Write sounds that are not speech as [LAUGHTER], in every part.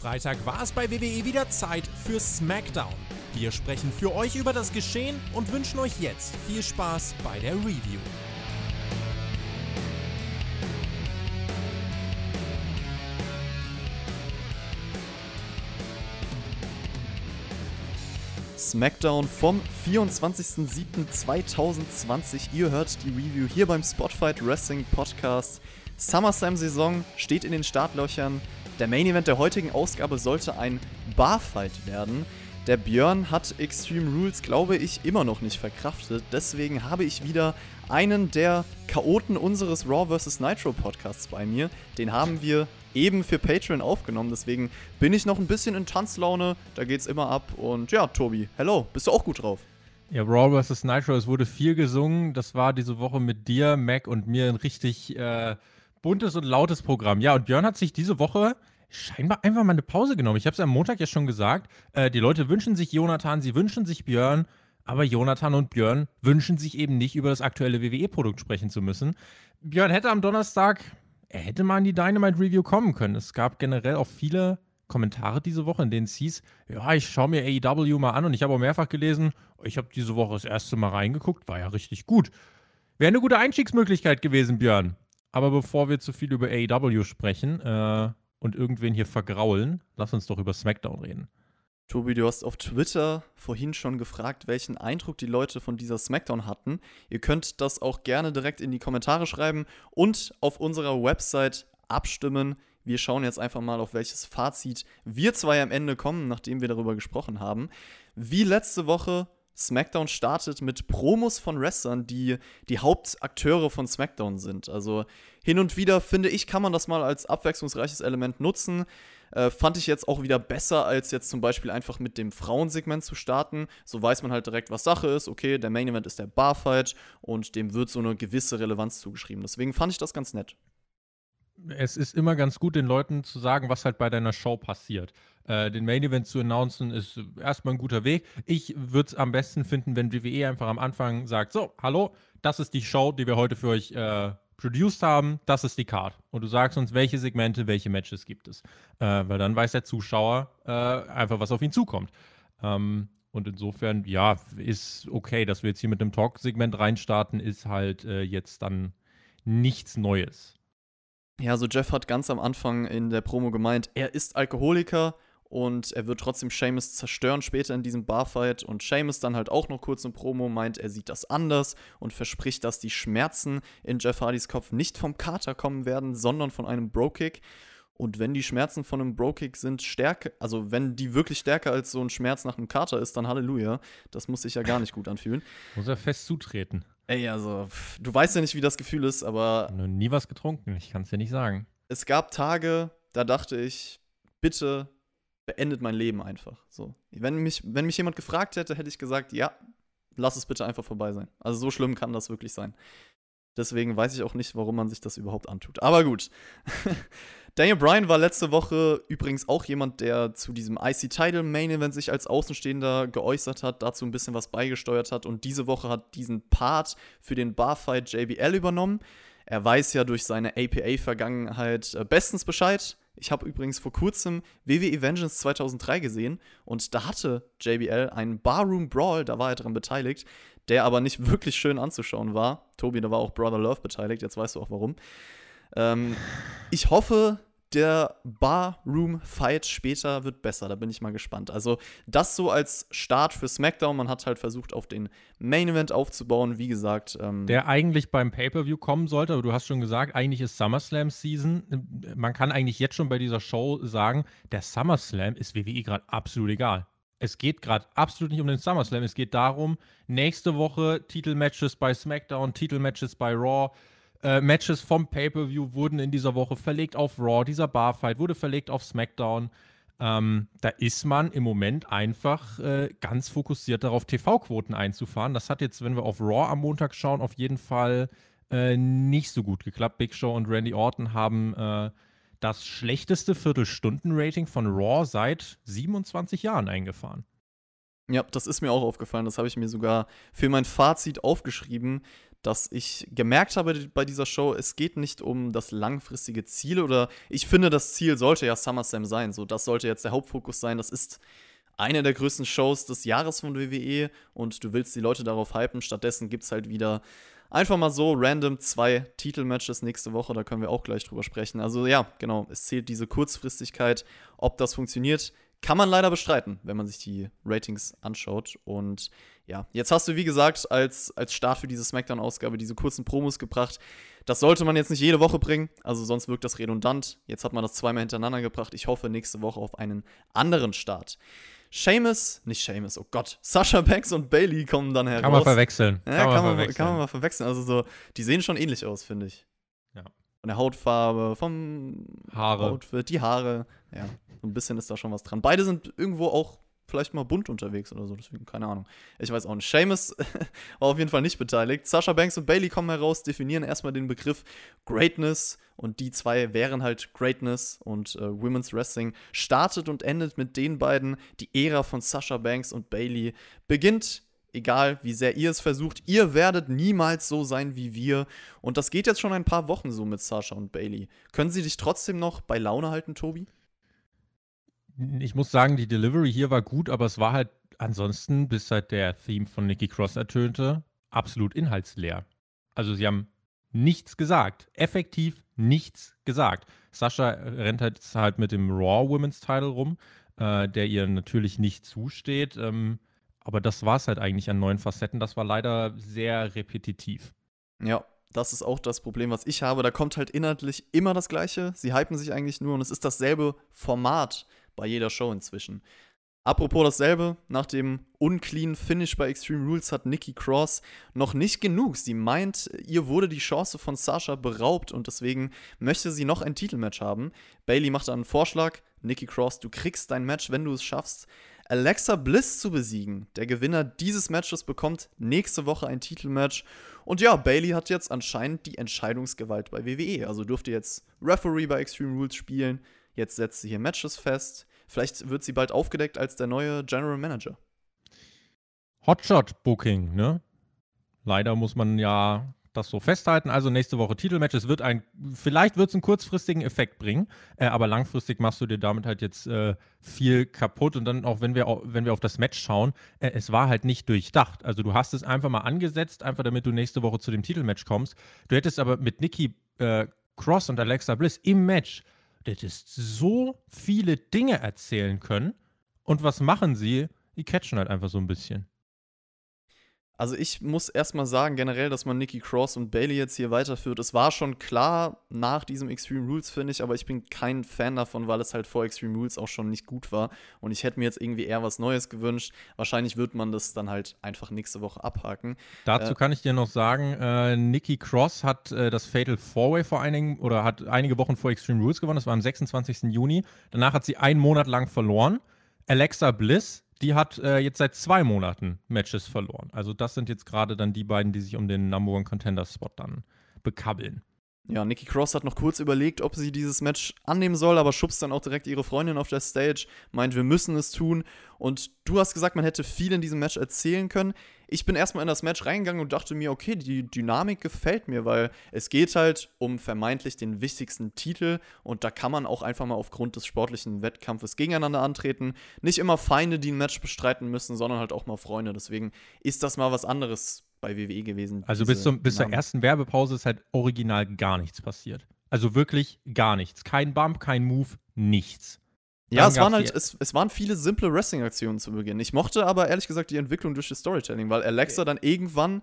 Freitag war es bei WWE wieder Zeit für SmackDown. Wir sprechen für euch über das Geschehen und wünschen euch jetzt viel Spaß bei der Review. SmackDown vom 24.07.2020. Ihr hört die Review hier beim Spotfight Wrestling Podcast. SummerSlam-Saison steht in den Startlöchern. Der Main Event der heutigen Ausgabe sollte ein Barfight werden. Der Björn hat Extreme Rules, glaube ich, immer noch nicht verkraftet. Deswegen habe ich wieder einen der Chaoten unseres Raw vs. Nitro Podcasts bei mir. Den haben wir eben für Patreon aufgenommen. Deswegen bin ich noch ein bisschen in Tanzlaune. Da geht's immer ab. Und ja, Tobi, hello, bist du auch gut drauf? Ja, Raw vs. Nitro, es wurde viel gesungen. Das war diese Woche mit dir, Mac und mir ein richtig äh, buntes und lautes Programm. Ja, und Björn hat sich diese Woche scheinbar einfach mal eine Pause genommen. Ich habe es am Montag ja schon gesagt. Äh, die Leute wünschen sich Jonathan, sie wünschen sich Björn, aber Jonathan und Björn wünschen sich eben nicht, über das aktuelle WWE-Produkt sprechen zu müssen. Björn hätte am Donnerstag, er hätte mal in die Dynamite Review kommen können. Es gab generell auch viele Kommentare diese Woche, in denen es hieß, ja, ich schaue mir AEW mal an und ich habe auch mehrfach gelesen, ich habe diese Woche das erste Mal reingeguckt, war ja richtig gut. Wäre eine gute Einstiegsmöglichkeit gewesen, Björn. Aber bevor wir zu viel über AEW sprechen, äh, und irgendwen hier vergraulen, lass uns doch über SmackDown reden. Tobi, du hast auf Twitter vorhin schon gefragt, welchen Eindruck die Leute von dieser SmackDown hatten. Ihr könnt das auch gerne direkt in die Kommentare schreiben und auf unserer Website abstimmen. Wir schauen jetzt einfach mal, auf welches Fazit wir zwei am Ende kommen, nachdem wir darüber gesprochen haben. Wie letzte Woche SmackDown startet mit Promos von Wrestlern, die die Hauptakteure von SmackDown sind. Also hin und wieder, finde ich, kann man das mal als abwechslungsreiches Element nutzen. Äh, fand ich jetzt auch wieder besser, als jetzt zum Beispiel einfach mit dem Frauensegment zu starten. So weiß man halt direkt, was Sache ist. Okay, der Main Event ist der Barfight und dem wird so eine gewisse Relevanz zugeschrieben. Deswegen fand ich das ganz nett es ist immer ganz gut, den Leuten zu sagen, was halt bei deiner Show passiert. Äh, den Main Event zu announcen ist erstmal ein guter Weg. Ich würde es am besten finden, wenn WWE einfach am Anfang sagt: So, hallo, das ist die Show, die wir heute für euch äh, produced haben, das ist die Card. Und du sagst uns, welche Segmente, welche Matches gibt es. Äh, weil dann weiß der Zuschauer äh, einfach, was auf ihn zukommt. Ähm, und insofern, ja, ist okay, dass wir jetzt hier mit einem Talk-Segment reinstarten, ist halt äh, jetzt dann nichts Neues. Ja, so Jeff hat ganz am Anfang in der Promo gemeint, er ist Alkoholiker und er wird trotzdem Seamus zerstören später in diesem Barfight. Und Seamus dann halt auch noch kurz in Promo meint, er sieht das anders und verspricht, dass die Schmerzen in Jeff Hardys Kopf nicht vom Kater kommen werden, sondern von einem Bro-Kick. Und wenn die Schmerzen von einem Bro-Kick sind stärker, also wenn die wirklich stärker als so ein Schmerz nach einem Kater ist, dann Halleluja. Das muss sich ja gar nicht gut anfühlen. muss er fest zutreten. Ey, also, du weißt ja nicht, wie das Gefühl ist, aber. Ich habe nie was getrunken, ich kann es dir nicht sagen. Es gab Tage, da dachte ich, bitte beendet mein Leben einfach. So. Wenn mich, wenn mich jemand gefragt hätte, hätte ich gesagt, ja, lass es bitte einfach vorbei sein. Also so schlimm kann das wirklich sein. Deswegen weiß ich auch nicht, warum man sich das überhaupt antut. Aber gut. [LAUGHS] Daniel Bryan war letzte Woche übrigens auch jemand, der zu diesem IC-Title Main Event sich als Außenstehender geäußert hat, dazu ein bisschen was beigesteuert hat und diese Woche hat diesen Part für den Barfight JBL übernommen. Er weiß ja durch seine APA-Vergangenheit äh, bestens Bescheid. Ich habe übrigens vor kurzem WWE Vengeance 2003 gesehen und da hatte JBL einen Barroom Brawl, da war er dran beteiligt, der aber nicht [LAUGHS] wirklich schön anzuschauen war. Tobi, da war auch Brother Love beteiligt, jetzt weißt du auch warum. Ähm, ich hoffe, der Barroom-Fight später wird besser. Da bin ich mal gespannt. Also, das so als Start für SmackDown. Man hat halt versucht, auf den Main-Event aufzubauen. Wie gesagt. Ähm der eigentlich beim Pay-Per-View kommen sollte, aber du hast schon gesagt, eigentlich ist SummerSlam-Season. Man kann eigentlich jetzt schon bei dieser Show sagen, der SummerSlam ist WWE gerade absolut egal. Es geht gerade absolut nicht um den SummerSlam. Es geht darum, nächste Woche Titelmatches bei SmackDown, Titelmatches bei Raw äh, Matches vom Pay-Per-View wurden in dieser Woche verlegt auf Raw. Dieser Barfight wurde verlegt auf SmackDown. Ähm, da ist man im Moment einfach äh, ganz fokussiert darauf, TV-Quoten einzufahren. Das hat jetzt, wenn wir auf Raw am Montag schauen, auf jeden Fall äh, nicht so gut geklappt. Big Show und Randy Orton haben äh, das schlechteste Viertelstunden-Rating von Raw seit 27 Jahren eingefahren. Ja, das ist mir auch aufgefallen. Das habe ich mir sogar für mein Fazit aufgeschrieben. Dass ich gemerkt habe bei dieser Show, es geht nicht um das langfristige Ziel oder ich finde, das Ziel sollte ja SummerSlam sein. So, das sollte jetzt der Hauptfokus sein. Das ist eine der größten Shows des Jahres von WWE und du willst die Leute darauf hypen. Stattdessen gibt es halt wieder einfach mal so random zwei Titelmatches nächste Woche. Da können wir auch gleich drüber sprechen. Also ja, genau, es zählt diese Kurzfristigkeit. Ob das funktioniert, kann man leider bestreiten, wenn man sich die Ratings anschaut. Und ja, jetzt hast du, wie gesagt, als, als Start für diese SmackDown-Ausgabe diese kurzen Promos gebracht. Das sollte man jetzt nicht jede Woche bringen, also sonst wirkt das redundant. Jetzt hat man das zweimal hintereinander gebracht. Ich hoffe nächste Woche auf einen anderen Start. Seamus, nicht Seamus, oh Gott, Sasha Banks und Bailey kommen dann heraus. Kann man verwechseln. Ja, kann, kann, man, verwechseln. kann man mal verwechseln. Also so, die sehen schon ähnlich aus, finde ich. Von der Hautfarbe, vom Haare. Outfit, die Haare. Ja, so ein bisschen ist da schon was dran. Beide sind irgendwo auch vielleicht mal bunt unterwegs oder so, deswegen keine Ahnung. Ich weiß auch nicht. Seamus [LAUGHS] war auf jeden Fall nicht beteiligt. Sasha Banks und Bailey kommen heraus, definieren erstmal den Begriff Greatness und die zwei wären halt Greatness und äh, Women's Wrestling startet und endet mit den beiden. Die Ära von Sasha Banks und Bailey beginnt egal wie sehr ihr es versucht, ihr werdet niemals so sein wie wir. Und das geht jetzt schon ein paar Wochen so mit Sasha und Bailey. Können sie dich trotzdem noch bei Laune halten, Tobi? Ich muss sagen, die Delivery hier war gut, aber es war halt ansonsten, bis halt der Theme von Nikki Cross ertönte, absolut inhaltsleer. Also sie haben nichts gesagt. Effektiv nichts gesagt. Sascha rennt halt, halt mit dem Raw Women's Title rum, äh, der ihr natürlich nicht zusteht. Ähm, aber das war es halt eigentlich an neuen Facetten. Das war leider sehr repetitiv. Ja, das ist auch das Problem, was ich habe. Da kommt halt inhaltlich immer das Gleiche. Sie hypen sich eigentlich nur und es ist dasselbe Format bei jeder Show inzwischen. Apropos dasselbe, nach dem unclean Finish bei Extreme Rules hat Nikki Cross noch nicht genug. Sie meint, ihr wurde die Chance von Sasha beraubt und deswegen möchte sie noch ein Titelmatch haben. Bailey macht einen Vorschlag. Nikki Cross, du kriegst dein Match, wenn du es schaffst, Alexa Bliss zu besiegen. Der Gewinner dieses Matches bekommt nächste Woche ein Titelmatch. Und ja, Bailey hat jetzt anscheinend die Entscheidungsgewalt bei WWE. Also durfte jetzt Referee bei Extreme Rules spielen. Jetzt setzt sie hier Matches fest. Vielleicht wird sie bald aufgedeckt als der neue General Manager. Hotshot-Booking, ne? Leider muss man ja das so festhalten. Also nächste Woche Titelmatch. Es wird ein, vielleicht wird es einen kurzfristigen Effekt bringen, äh, aber langfristig machst du dir damit halt jetzt äh, viel kaputt. Und dann auch, wenn wir, wenn wir auf das Match schauen, äh, es war halt nicht durchdacht. Also du hast es einfach mal angesetzt, einfach damit du nächste Woche zu dem Titelmatch kommst. Du hättest aber mit Nikki äh, Cross und Alexa Bliss im Match du hättest so viele Dinge erzählen können. Und was machen sie? Die catchen halt einfach so ein bisschen. Also ich muss erstmal sagen, generell, dass man Nikki Cross und Bailey jetzt hier weiterführt. Es war schon klar nach diesem Extreme Rules, finde ich, aber ich bin kein Fan davon, weil es halt vor Extreme Rules auch schon nicht gut war. Und ich hätte mir jetzt irgendwie eher was Neues gewünscht. Wahrscheinlich wird man das dann halt einfach nächste Woche abhaken. Dazu äh, kann ich dir noch sagen, äh, Nikki Cross hat äh, das Fatal Four-Way vor einigen oder hat einige Wochen vor Extreme Rules gewonnen. Das war am 26. Juni. Danach hat sie einen Monat lang verloren. Alexa Bliss die hat äh, jetzt seit zwei Monaten Matches verloren. Also das sind jetzt gerade dann die beiden, die sich um den Number One Contender Spot dann bekabbeln. Ja, Nikki Cross hat noch kurz überlegt, ob sie dieses Match annehmen soll, aber schubst dann auch direkt ihre Freundin auf der Stage, meint, wir müssen es tun. Und du hast gesagt, man hätte viel in diesem Match erzählen können. Ich bin erstmal in das Match reingegangen und dachte mir, okay, die Dynamik gefällt mir, weil es geht halt um vermeintlich den wichtigsten Titel und da kann man auch einfach mal aufgrund des sportlichen Wettkampfes gegeneinander antreten. Nicht immer Feinde, die ein Match bestreiten müssen, sondern halt auch mal Freunde. Deswegen ist das mal was anderes bei WWE gewesen. Also bis, zum, bis zur ersten Werbepause ist halt original gar nichts passiert. Also wirklich gar nichts. Kein Bump, kein Move, nichts. Ja, es waren halt, es, es waren viele simple Wrestling-Aktionen zu Beginn. Ich mochte aber ehrlich gesagt die Entwicklung durch das Storytelling, weil Alexa okay. dann irgendwann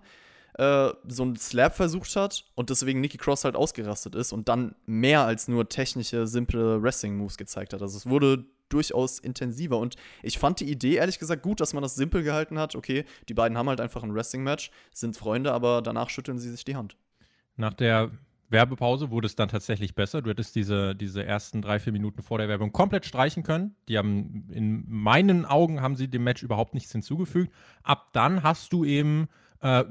äh, so einen Slap versucht hat und deswegen Nikki Cross halt ausgerastet ist und dann mehr als nur technische, simple Wrestling-Moves gezeigt hat. Also es wurde durchaus intensiver. Und ich fand die Idee ehrlich gesagt gut, dass man das simpel gehalten hat. Okay, die beiden haben halt einfach ein Wrestling-Match, sind Freunde, aber danach schütteln sie sich die Hand. Nach der Werbepause wurde es dann tatsächlich besser. Du hättest diese, diese ersten drei, vier Minuten vor der Werbung komplett streichen können. Die haben, in meinen Augen, haben sie dem Match überhaupt nichts hinzugefügt. Ab dann hast du eben äh,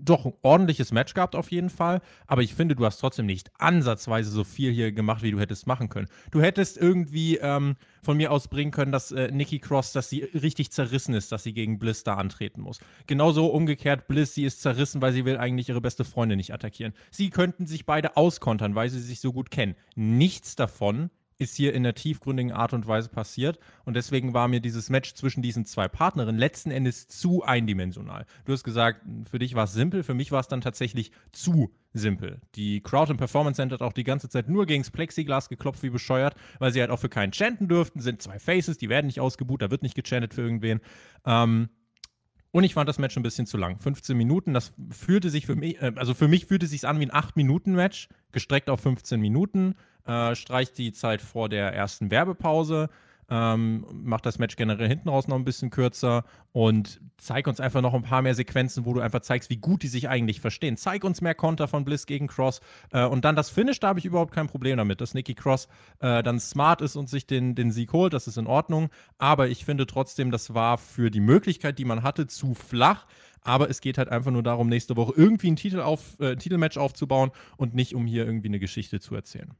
doch ein ordentliches Match gehabt auf jeden Fall, aber ich finde, du hast trotzdem nicht ansatzweise so viel hier gemacht, wie du hättest machen können. Du hättest irgendwie ähm, von mir aus bringen können, dass äh, Nikki Cross, dass sie richtig zerrissen ist, dass sie gegen Bliss da antreten muss. Genauso umgekehrt, Bliss, sie ist zerrissen, weil sie will eigentlich ihre beste Freundin nicht attackieren. Sie könnten sich beide auskontern, weil sie sich so gut kennen. Nichts davon ist hier in der tiefgründigen Art und Weise passiert. Und deswegen war mir dieses Match zwischen diesen zwei Partnerinnen letzten Endes zu eindimensional. Du hast gesagt, für dich war es simpel, für mich war es dann tatsächlich zu simpel. Die Crowd im Performance Center hat auch die ganze Zeit nur gegens Plexiglas geklopft wie bescheuert, weil sie halt auch für keinen chanten dürften. Sind zwei Faces, die werden nicht ausgebucht, da wird nicht gechantet für irgendwen. Ähm, und ich fand das Match ein bisschen zu lang. 15 Minuten, das fühlte sich für mich, äh, also für mich fühlte es sich an wie ein 8-Minuten-Match, gestreckt auf 15 Minuten äh, streicht die Zeit vor der ersten Werbepause, ähm, macht das Match generell hinten raus noch ein bisschen kürzer und zeig uns einfach noch ein paar mehr Sequenzen, wo du einfach zeigst, wie gut die sich eigentlich verstehen. Zeig uns mehr Konter von Bliss gegen Cross äh, und dann das Finish, da habe ich überhaupt kein Problem damit, dass Nikki Cross äh, dann smart ist und sich den, den Sieg holt, das ist in Ordnung, aber ich finde trotzdem, das war für die Möglichkeit, die man hatte, zu flach. Aber es geht halt einfach nur darum, nächste Woche irgendwie ein Titel auf, äh, Titelmatch aufzubauen und nicht um hier irgendwie eine Geschichte zu erzählen.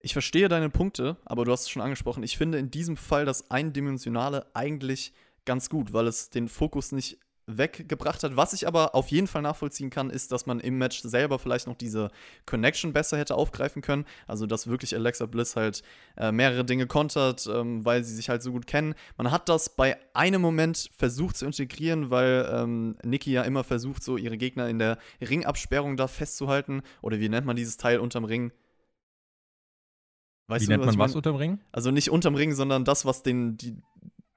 Ich verstehe deine Punkte, aber du hast es schon angesprochen. Ich finde in diesem Fall das Eindimensionale eigentlich ganz gut, weil es den Fokus nicht weggebracht hat. Was ich aber auf jeden Fall nachvollziehen kann, ist, dass man im Match selber vielleicht noch diese Connection besser hätte aufgreifen können. Also, dass wirklich Alexa Bliss halt äh, mehrere Dinge kontert, ähm, weil sie sich halt so gut kennen. Man hat das bei einem Moment versucht zu integrieren, weil ähm, Nikki ja immer versucht, so ihre Gegner in der Ringabsperrung da festzuhalten. Oder wie nennt man dieses Teil unterm Ring? Weißt Wie du, nennt man was, was unterm Ring? Also nicht unterm Ring, sondern das, was den, die,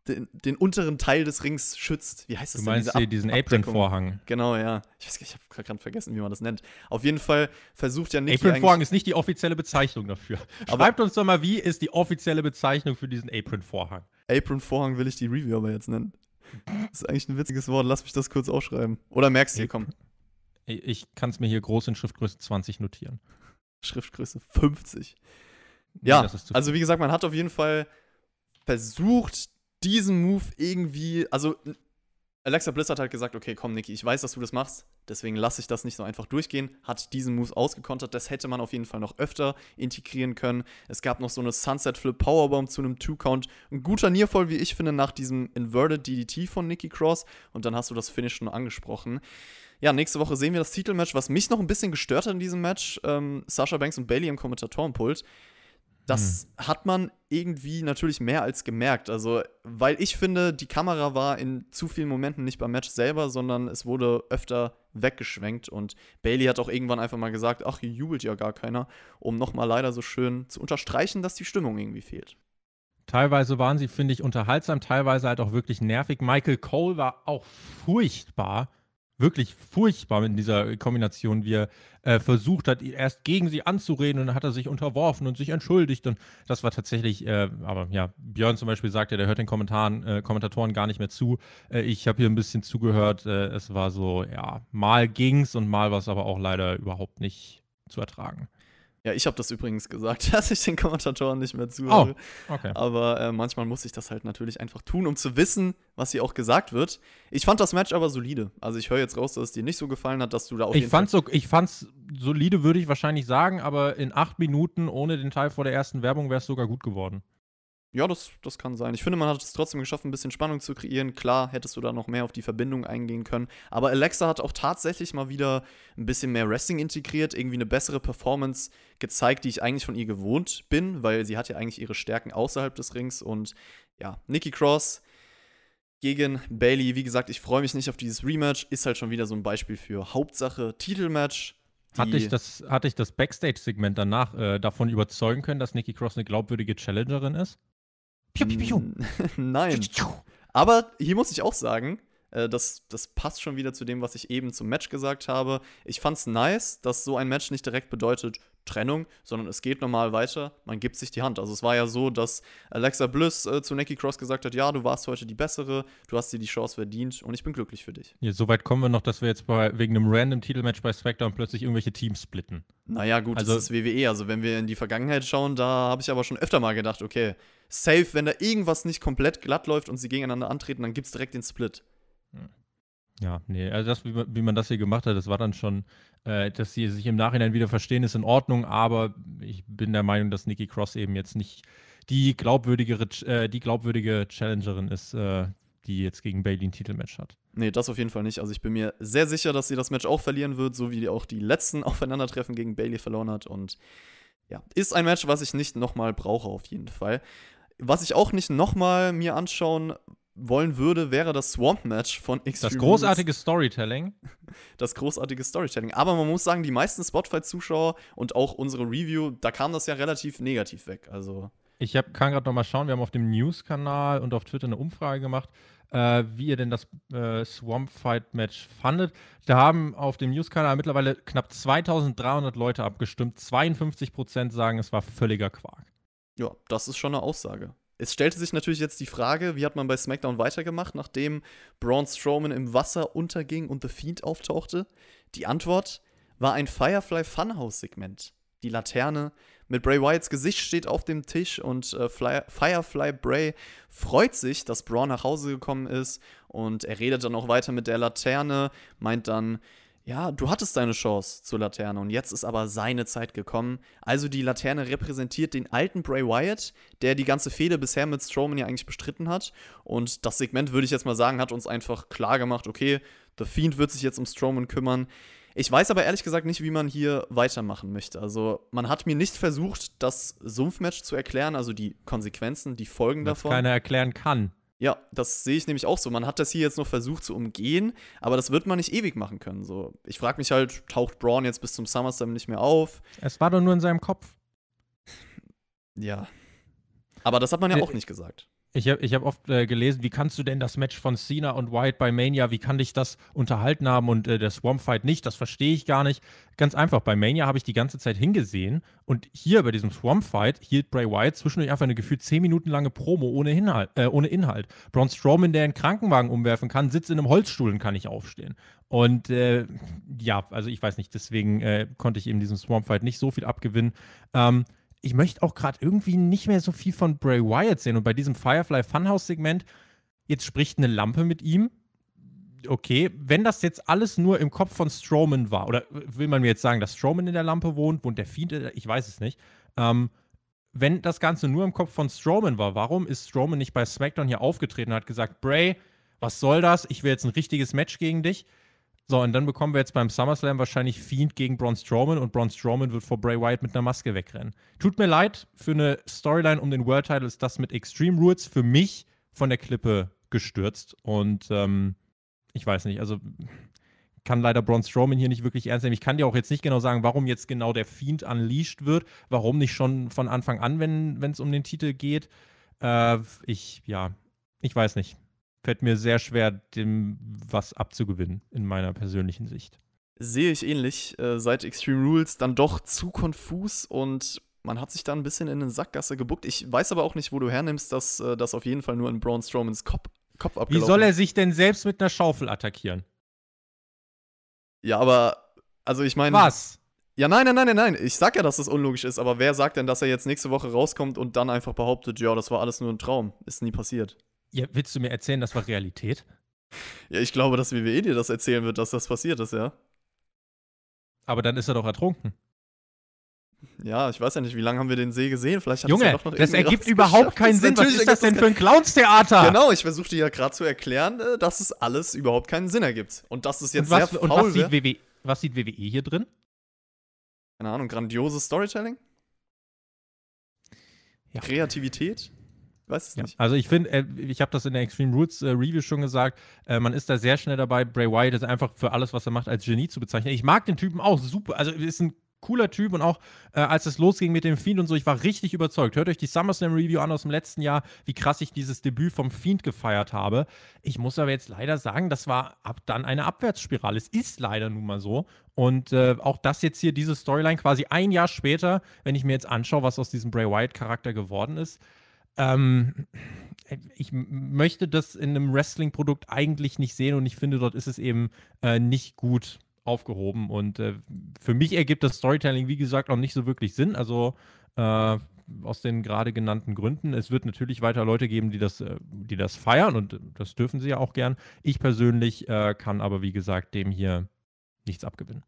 den, den, unteren Teil des Rings schützt. Wie heißt das du denn? Du meinst diesen Apron-Vorhang. Genau, ja. Ich weiß ich habe gerade vergessen, wie man das nennt. Auf jeden Fall versucht ja Nikki Apron-Vorhang ist nicht die offizielle Bezeichnung dafür. Schreibt uns doch mal, wie ist die offizielle Bezeichnung für diesen Apron-Vorhang? Apron-Vorhang will ich die Review aber jetzt nennen. Das ist eigentlich ein witziges Wort. Lass mich das kurz aufschreiben. Oder merkst du hier, komm. Ich kann es mir hier groß in Schriftgröße 20 notieren. Schriftgröße 50. Ja, also wie gesagt, man hat auf jeden Fall versucht, diesen Move irgendwie, also Alexa Bliss hat halt gesagt, okay, komm, Niki, ich weiß, dass du das machst, deswegen lasse ich das nicht so einfach durchgehen. Hat diesen Move ausgekontert. Das hätte man auf jeden Fall noch öfter integrieren können. Es gab noch so eine Sunset Flip Powerbomb zu einem Two-Count. Ein guter Nearfall, wie ich finde, nach diesem Inverted DDT von Nikki Cross. Und dann hast du das Finish schon angesprochen. Ja, nächste Woche sehen wir das Titelmatch, was mich noch ein bisschen gestört hat in diesem Match. Ähm, Sasha Banks und Bailey im Kommentatorenpult. Das hm. hat man irgendwie natürlich mehr als gemerkt. Also, weil ich finde, die Kamera war in zu vielen Momenten nicht beim Match selber, sondern es wurde öfter weggeschwenkt. Und Bailey hat auch irgendwann einfach mal gesagt: Ach, hier jubelt ja gar keiner, um nochmal leider so schön zu unterstreichen, dass die Stimmung irgendwie fehlt. Teilweise waren sie, finde ich, unterhaltsam, teilweise halt auch wirklich nervig. Michael Cole war auch furchtbar wirklich furchtbar in dieser Kombination, wie er äh, versucht hat, erst gegen sie anzureden und dann hat er sich unterworfen und sich entschuldigt. Und das war tatsächlich, äh, aber ja, Björn zum Beispiel sagte, der hört den Kommentaren, äh, Kommentatoren gar nicht mehr zu. Äh, ich habe hier ein bisschen zugehört. Äh, es war so, ja, mal ging's und mal war es aber auch leider überhaupt nicht zu ertragen. Ja, ich habe das übrigens gesagt, [LAUGHS] dass ich den Kommentatoren nicht mehr zuhöre. Oh, okay. Aber äh, manchmal muss ich das halt natürlich einfach tun, um zu wissen, was hier auch gesagt wird. Ich fand das Match aber solide. Also ich höre jetzt raus, dass es dir nicht so gefallen hat, dass du da auf ich fand's so, Ich fand's solide, würde ich wahrscheinlich sagen, aber in acht Minuten ohne den Teil vor der ersten Werbung wäre es sogar gut geworden. Ja, das, das kann sein. Ich finde, man hat es trotzdem geschafft, ein bisschen Spannung zu kreieren. Klar, hättest du da noch mehr auf die Verbindung eingehen können. Aber Alexa hat auch tatsächlich mal wieder ein bisschen mehr Wrestling integriert, irgendwie eine bessere Performance gezeigt, die ich eigentlich von ihr gewohnt bin, weil sie hat ja eigentlich ihre Stärken außerhalb des Rings. Und ja, Nikki Cross gegen Bailey, wie gesagt, ich freue mich nicht auf dieses Rematch. Ist halt schon wieder so ein Beispiel für Hauptsache Titelmatch. Hatte ich das, hatte ich das Backstage-Segment danach äh, davon überzeugen können, dass Nikki Cross eine glaubwürdige Challengerin ist? Piu, piu, piu. [LAUGHS] Nein. Aber hier muss ich auch sagen, das, das passt schon wieder zu dem, was ich eben zum Match gesagt habe. Ich fand's nice, dass so ein Match nicht direkt bedeutet Trennung, sondern es geht normal weiter, man gibt sich die Hand. Also es war ja so, dass Alexa Bliss äh, zu Nikki Cross gesagt hat, ja, du warst heute die Bessere, du hast dir die Chance verdient und ich bin glücklich für dich. Ja, soweit kommen wir noch, dass wir jetzt bei, wegen einem random Titelmatch bei SmackDown plötzlich irgendwelche Teams splitten. Naja, gut, also, das ist WWE. Also wenn wir in die Vergangenheit schauen, da habe ich aber schon öfter mal gedacht, okay, safe, wenn da irgendwas nicht komplett glatt läuft und sie gegeneinander antreten, dann gibt es direkt den Split. Ja, nee, also das, wie man, wie man das hier gemacht hat, das war dann schon, äh, dass sie sich im Nachhinein wieder verstehen, ist in Ordnung, aber ich bin der Meinung, dass Nikki Cross eben jetzt nicht die glaubwürdigere, äh, die glaubwürdige Challengerin ist, äh, die jetzt gegen Bailey ein Titelmatch hat. Nee, das auf jeden Fall nicht. Also ich bin mir sehr sicher, dass sie das Match auch verlieren wird, so wie auch die letzten [LAUGHS] Aufeinandertreffen gegen Bailey verloren hat. Und ja, ist ein Match, was ich nicht nochmal brauche, auf jeden Fall. Was ich auch nicht nochmal mir anschauen wollen würde, wäre das Swamp-Match von Extreme Das großartige Rules. Storytelling. Das großartige Storytelling. Aber man muss sagen, die meisten Spotfight-Zuschauer und auch unsere Review, da kam das ja relativ negativ weg. Also. Ich hab, kann gerade nochmal schauen, wir haben auf dem News-Kanal und auf Twitter eine Umfrage gemacht, äh, wie ihr denn das äh, Swamp Fight Match fandet. Da haben auf dem News-Kanal mittlerweile knapp 2300 Leute abgestimmt. 52% sagen, es war völliger Quark. Ja, das ist schon eine Aussage. Es stellte sich natürlich jetzt die Frage, wie hat man bei SmackDown weitergemacht, nachdem Braun Strowman im Wasser unterging und The Fiend auftauchte? Die Antwort war ein Firefly Funhouse-Segment. Die Laterne mit Bray Wyatts Gesicht steht auf dem Tisch und äh, Firefly Bray freut sich, dass Braun nach Hause gekommen ist und er redet dann auch weiter mit der Laterne, meint dann, ja, du hattest deine Chance zur Laterne und jetzt ist aber seine Zeit gekommen. Also die Laterne repräsentiert den alten Bray Wyatt, der die ganze Fehde bisher mit Strowman ja eigentlich bestritten hat. Und das Segment, würde ich jetzt mal sagen, hat uns einfach klar gemacht, okay, The Fiend wird sich jetzt um Strowman kümmern. Ich weiß aber ehrlich gesagt nicht, wie man hier weitermachen möchte. Also, man hat mir nicht versucht, das Sumpfmatch zu erklären, also die Konsequenzen, die Folgen Was davon. keiner erklären kann. Ja, das sehe ich nämlich auch so. Man hat das hier jetzt noch versucht zu umgehen, aber das wird man nicht ewig machen können. So, ich frage mich halt, taucht Braun jetzt bis zum SummerSlam nicht mehr auf? Es war doch nur in seinem Kopf. Ja. Aber das hat man ja auch nicht gesagt. Ich habe ich hab oft äh, gelesen, wie kannst du denn das Match von Cena und White bei Mania, wie kann dich das unterhalten haben und äh, der Swamp Fight nicht? Das verstehe ich gar nicht. Ganz einfach, bei Mania habe ich die ganze Zeit hingesehen und hier bei diesem Swamp Fight hielt Bray Wyatt zwischendurch einfach eine gefühlt 10 Minuten lange Promo ohne Inhalt. Äh, ohne Inhalt. Braun Strowman, der einen Krankenwagen umwerfen kann, sitzt in einem Holzstuhl und kann nicht aufstehen. Und äh, ja, also ich weiß nicht, deswegen äh, konnte ich eben diesem Swamp Fight nicht so viel abgewinnen. Ähm, ich möchte auch gerade irgendwie nicht mehr so viel von Bray Wyatt sehen. Und bei diesem Firefly Funhouse-Segment, jetzt spricht eine Lampe mit ihm. Okay, wenn das jetzt alles nur im Kopf von Strowman war, oder will man mir jetzt sagen, dass Strowman in der Lampe wohnt, wohnt der Fiend, ich weiß es nicht. Ähm, wenn das Ganze nur im Kopf von Strowman war, warum ist Strowman nicht bei SmackDown hier aufgetreten und hat gesagt, Bray, was soll das? Ich will jetzt ein richtiges Match gegen dich. So, und dann bekommen wir jetzt beim SummerSlam wahrscheinlich Fiend gegen Braun Strowman und Braun Strowman wird vor Bray Wyatt mit einer Maske wegrennen. Tut mir leid, für eine Storyline um den World Title ist das mit Extreme Rules für mich von der Klippe gestürzt. Und ähm, ich weiß nicht, also kann leider Braun Strowman hier nicht wirklich ernst nehmen. Ich kann dir auch jetzt nicht genau sagen, warum jetzt genau der Fiend unleashed wird. Warum nicht schon von Anfang an, wenn es um den Titel geht. Äh, ich, ja, ich weiß nicht fällt mir sehr schwer, dem was abzugewinnen, in meiner persönlichen Sicht. Sehe ich ähnlich. Äh, seit Extreme Rules dann doch zu konfus und man hat sich da ein bisschen in eine Sackgasse gebuckt. Ich weiß aber auch nicht, wo du hernimmst, dass äh, das auf jeden Fall nur in Braun Strowmans Kopf, Kopf abgelaufen Wie soll er sich denn selbst mit einer Schaufel attackieren? Ja, aber, also ich meine. Was? Ja, nein, nein, nein, nein, nein. Ich sag ja, dass das unlogisch ist, aber wer sagt denn, dass er jetzt nächste Woche rauskommt und dann einfach behauptet, ja, das war alles nur ein Traum? Ist nie passiert. Ja, willst du mir erzählen, das war Realität? Ja, ich glaube, dass WWE dir das erzählen wird, dass das passiert ist, ja. Aber dann ist er doch ertrunken. Ja, ich weiß ja nicht, wie lange haben wir den See gesehen? Vielleicht hat Junge, ja doch noch das ergibt überhaupt keinen Sinn. Was ist das denn für ein Clownstheater? Genau, ich versuchte ja gerade zu erklären, äh, dass es alles überhaupt keinen Sinn ergibt. Und dass es jetzt und was, sehr faul Und was sieht, WWE, was sieht WWE hier drin? Keine Ahnung, grandioses Storytelling? Ja. Kreativität? Weiß es ja. nicht. Also ich finde, äh, ich habe das in der Extreme Roots äh, Review schon gesagt, äh, man ist da sehr schnell dabei, Bray Wyatt ist einfach für alles, was er macht, als Genie zu bezeichnen. Ich mag den Typen auch super. Also ist ein cooler Typ und auch äh, als es losging mit dem Fiend und so, ich war richtig überzeugt. Hört euch die SummerSlam Review an aus dem letzten Jahr, wie krass ich dieses Debüt vom Fiend gefeiert habe. Ich muss aber jetzt leider sagen, das war ab dann eine Abwärtsspirale. Es ist leider nun mal so. Und äh, auch das jetzt hier, diese Storyline quasi ein Jahr später, wenn ich mir jetzt anschaue, was aus diesem Bray Wyatt-Charakter geworden ist, ähm, ich möchte das in einem Wrestling-Produkt eigentlich nicht sehen und ich finde, dort ist es eben äh, nicht gut aufgehoben. Und äh, für mich ergibt das Storytelling, wie gesagt, auch nicht so wirklich Sinn. Also, äh, aus den gerade genannten Gründen. Es wird natürlich weiter Leute geben, die das, äh, die das feiern und das dürfen sie ja auch gern. Ich persönlich äh, kann aber, wie gesagt, dem hier nichts abgewinnen.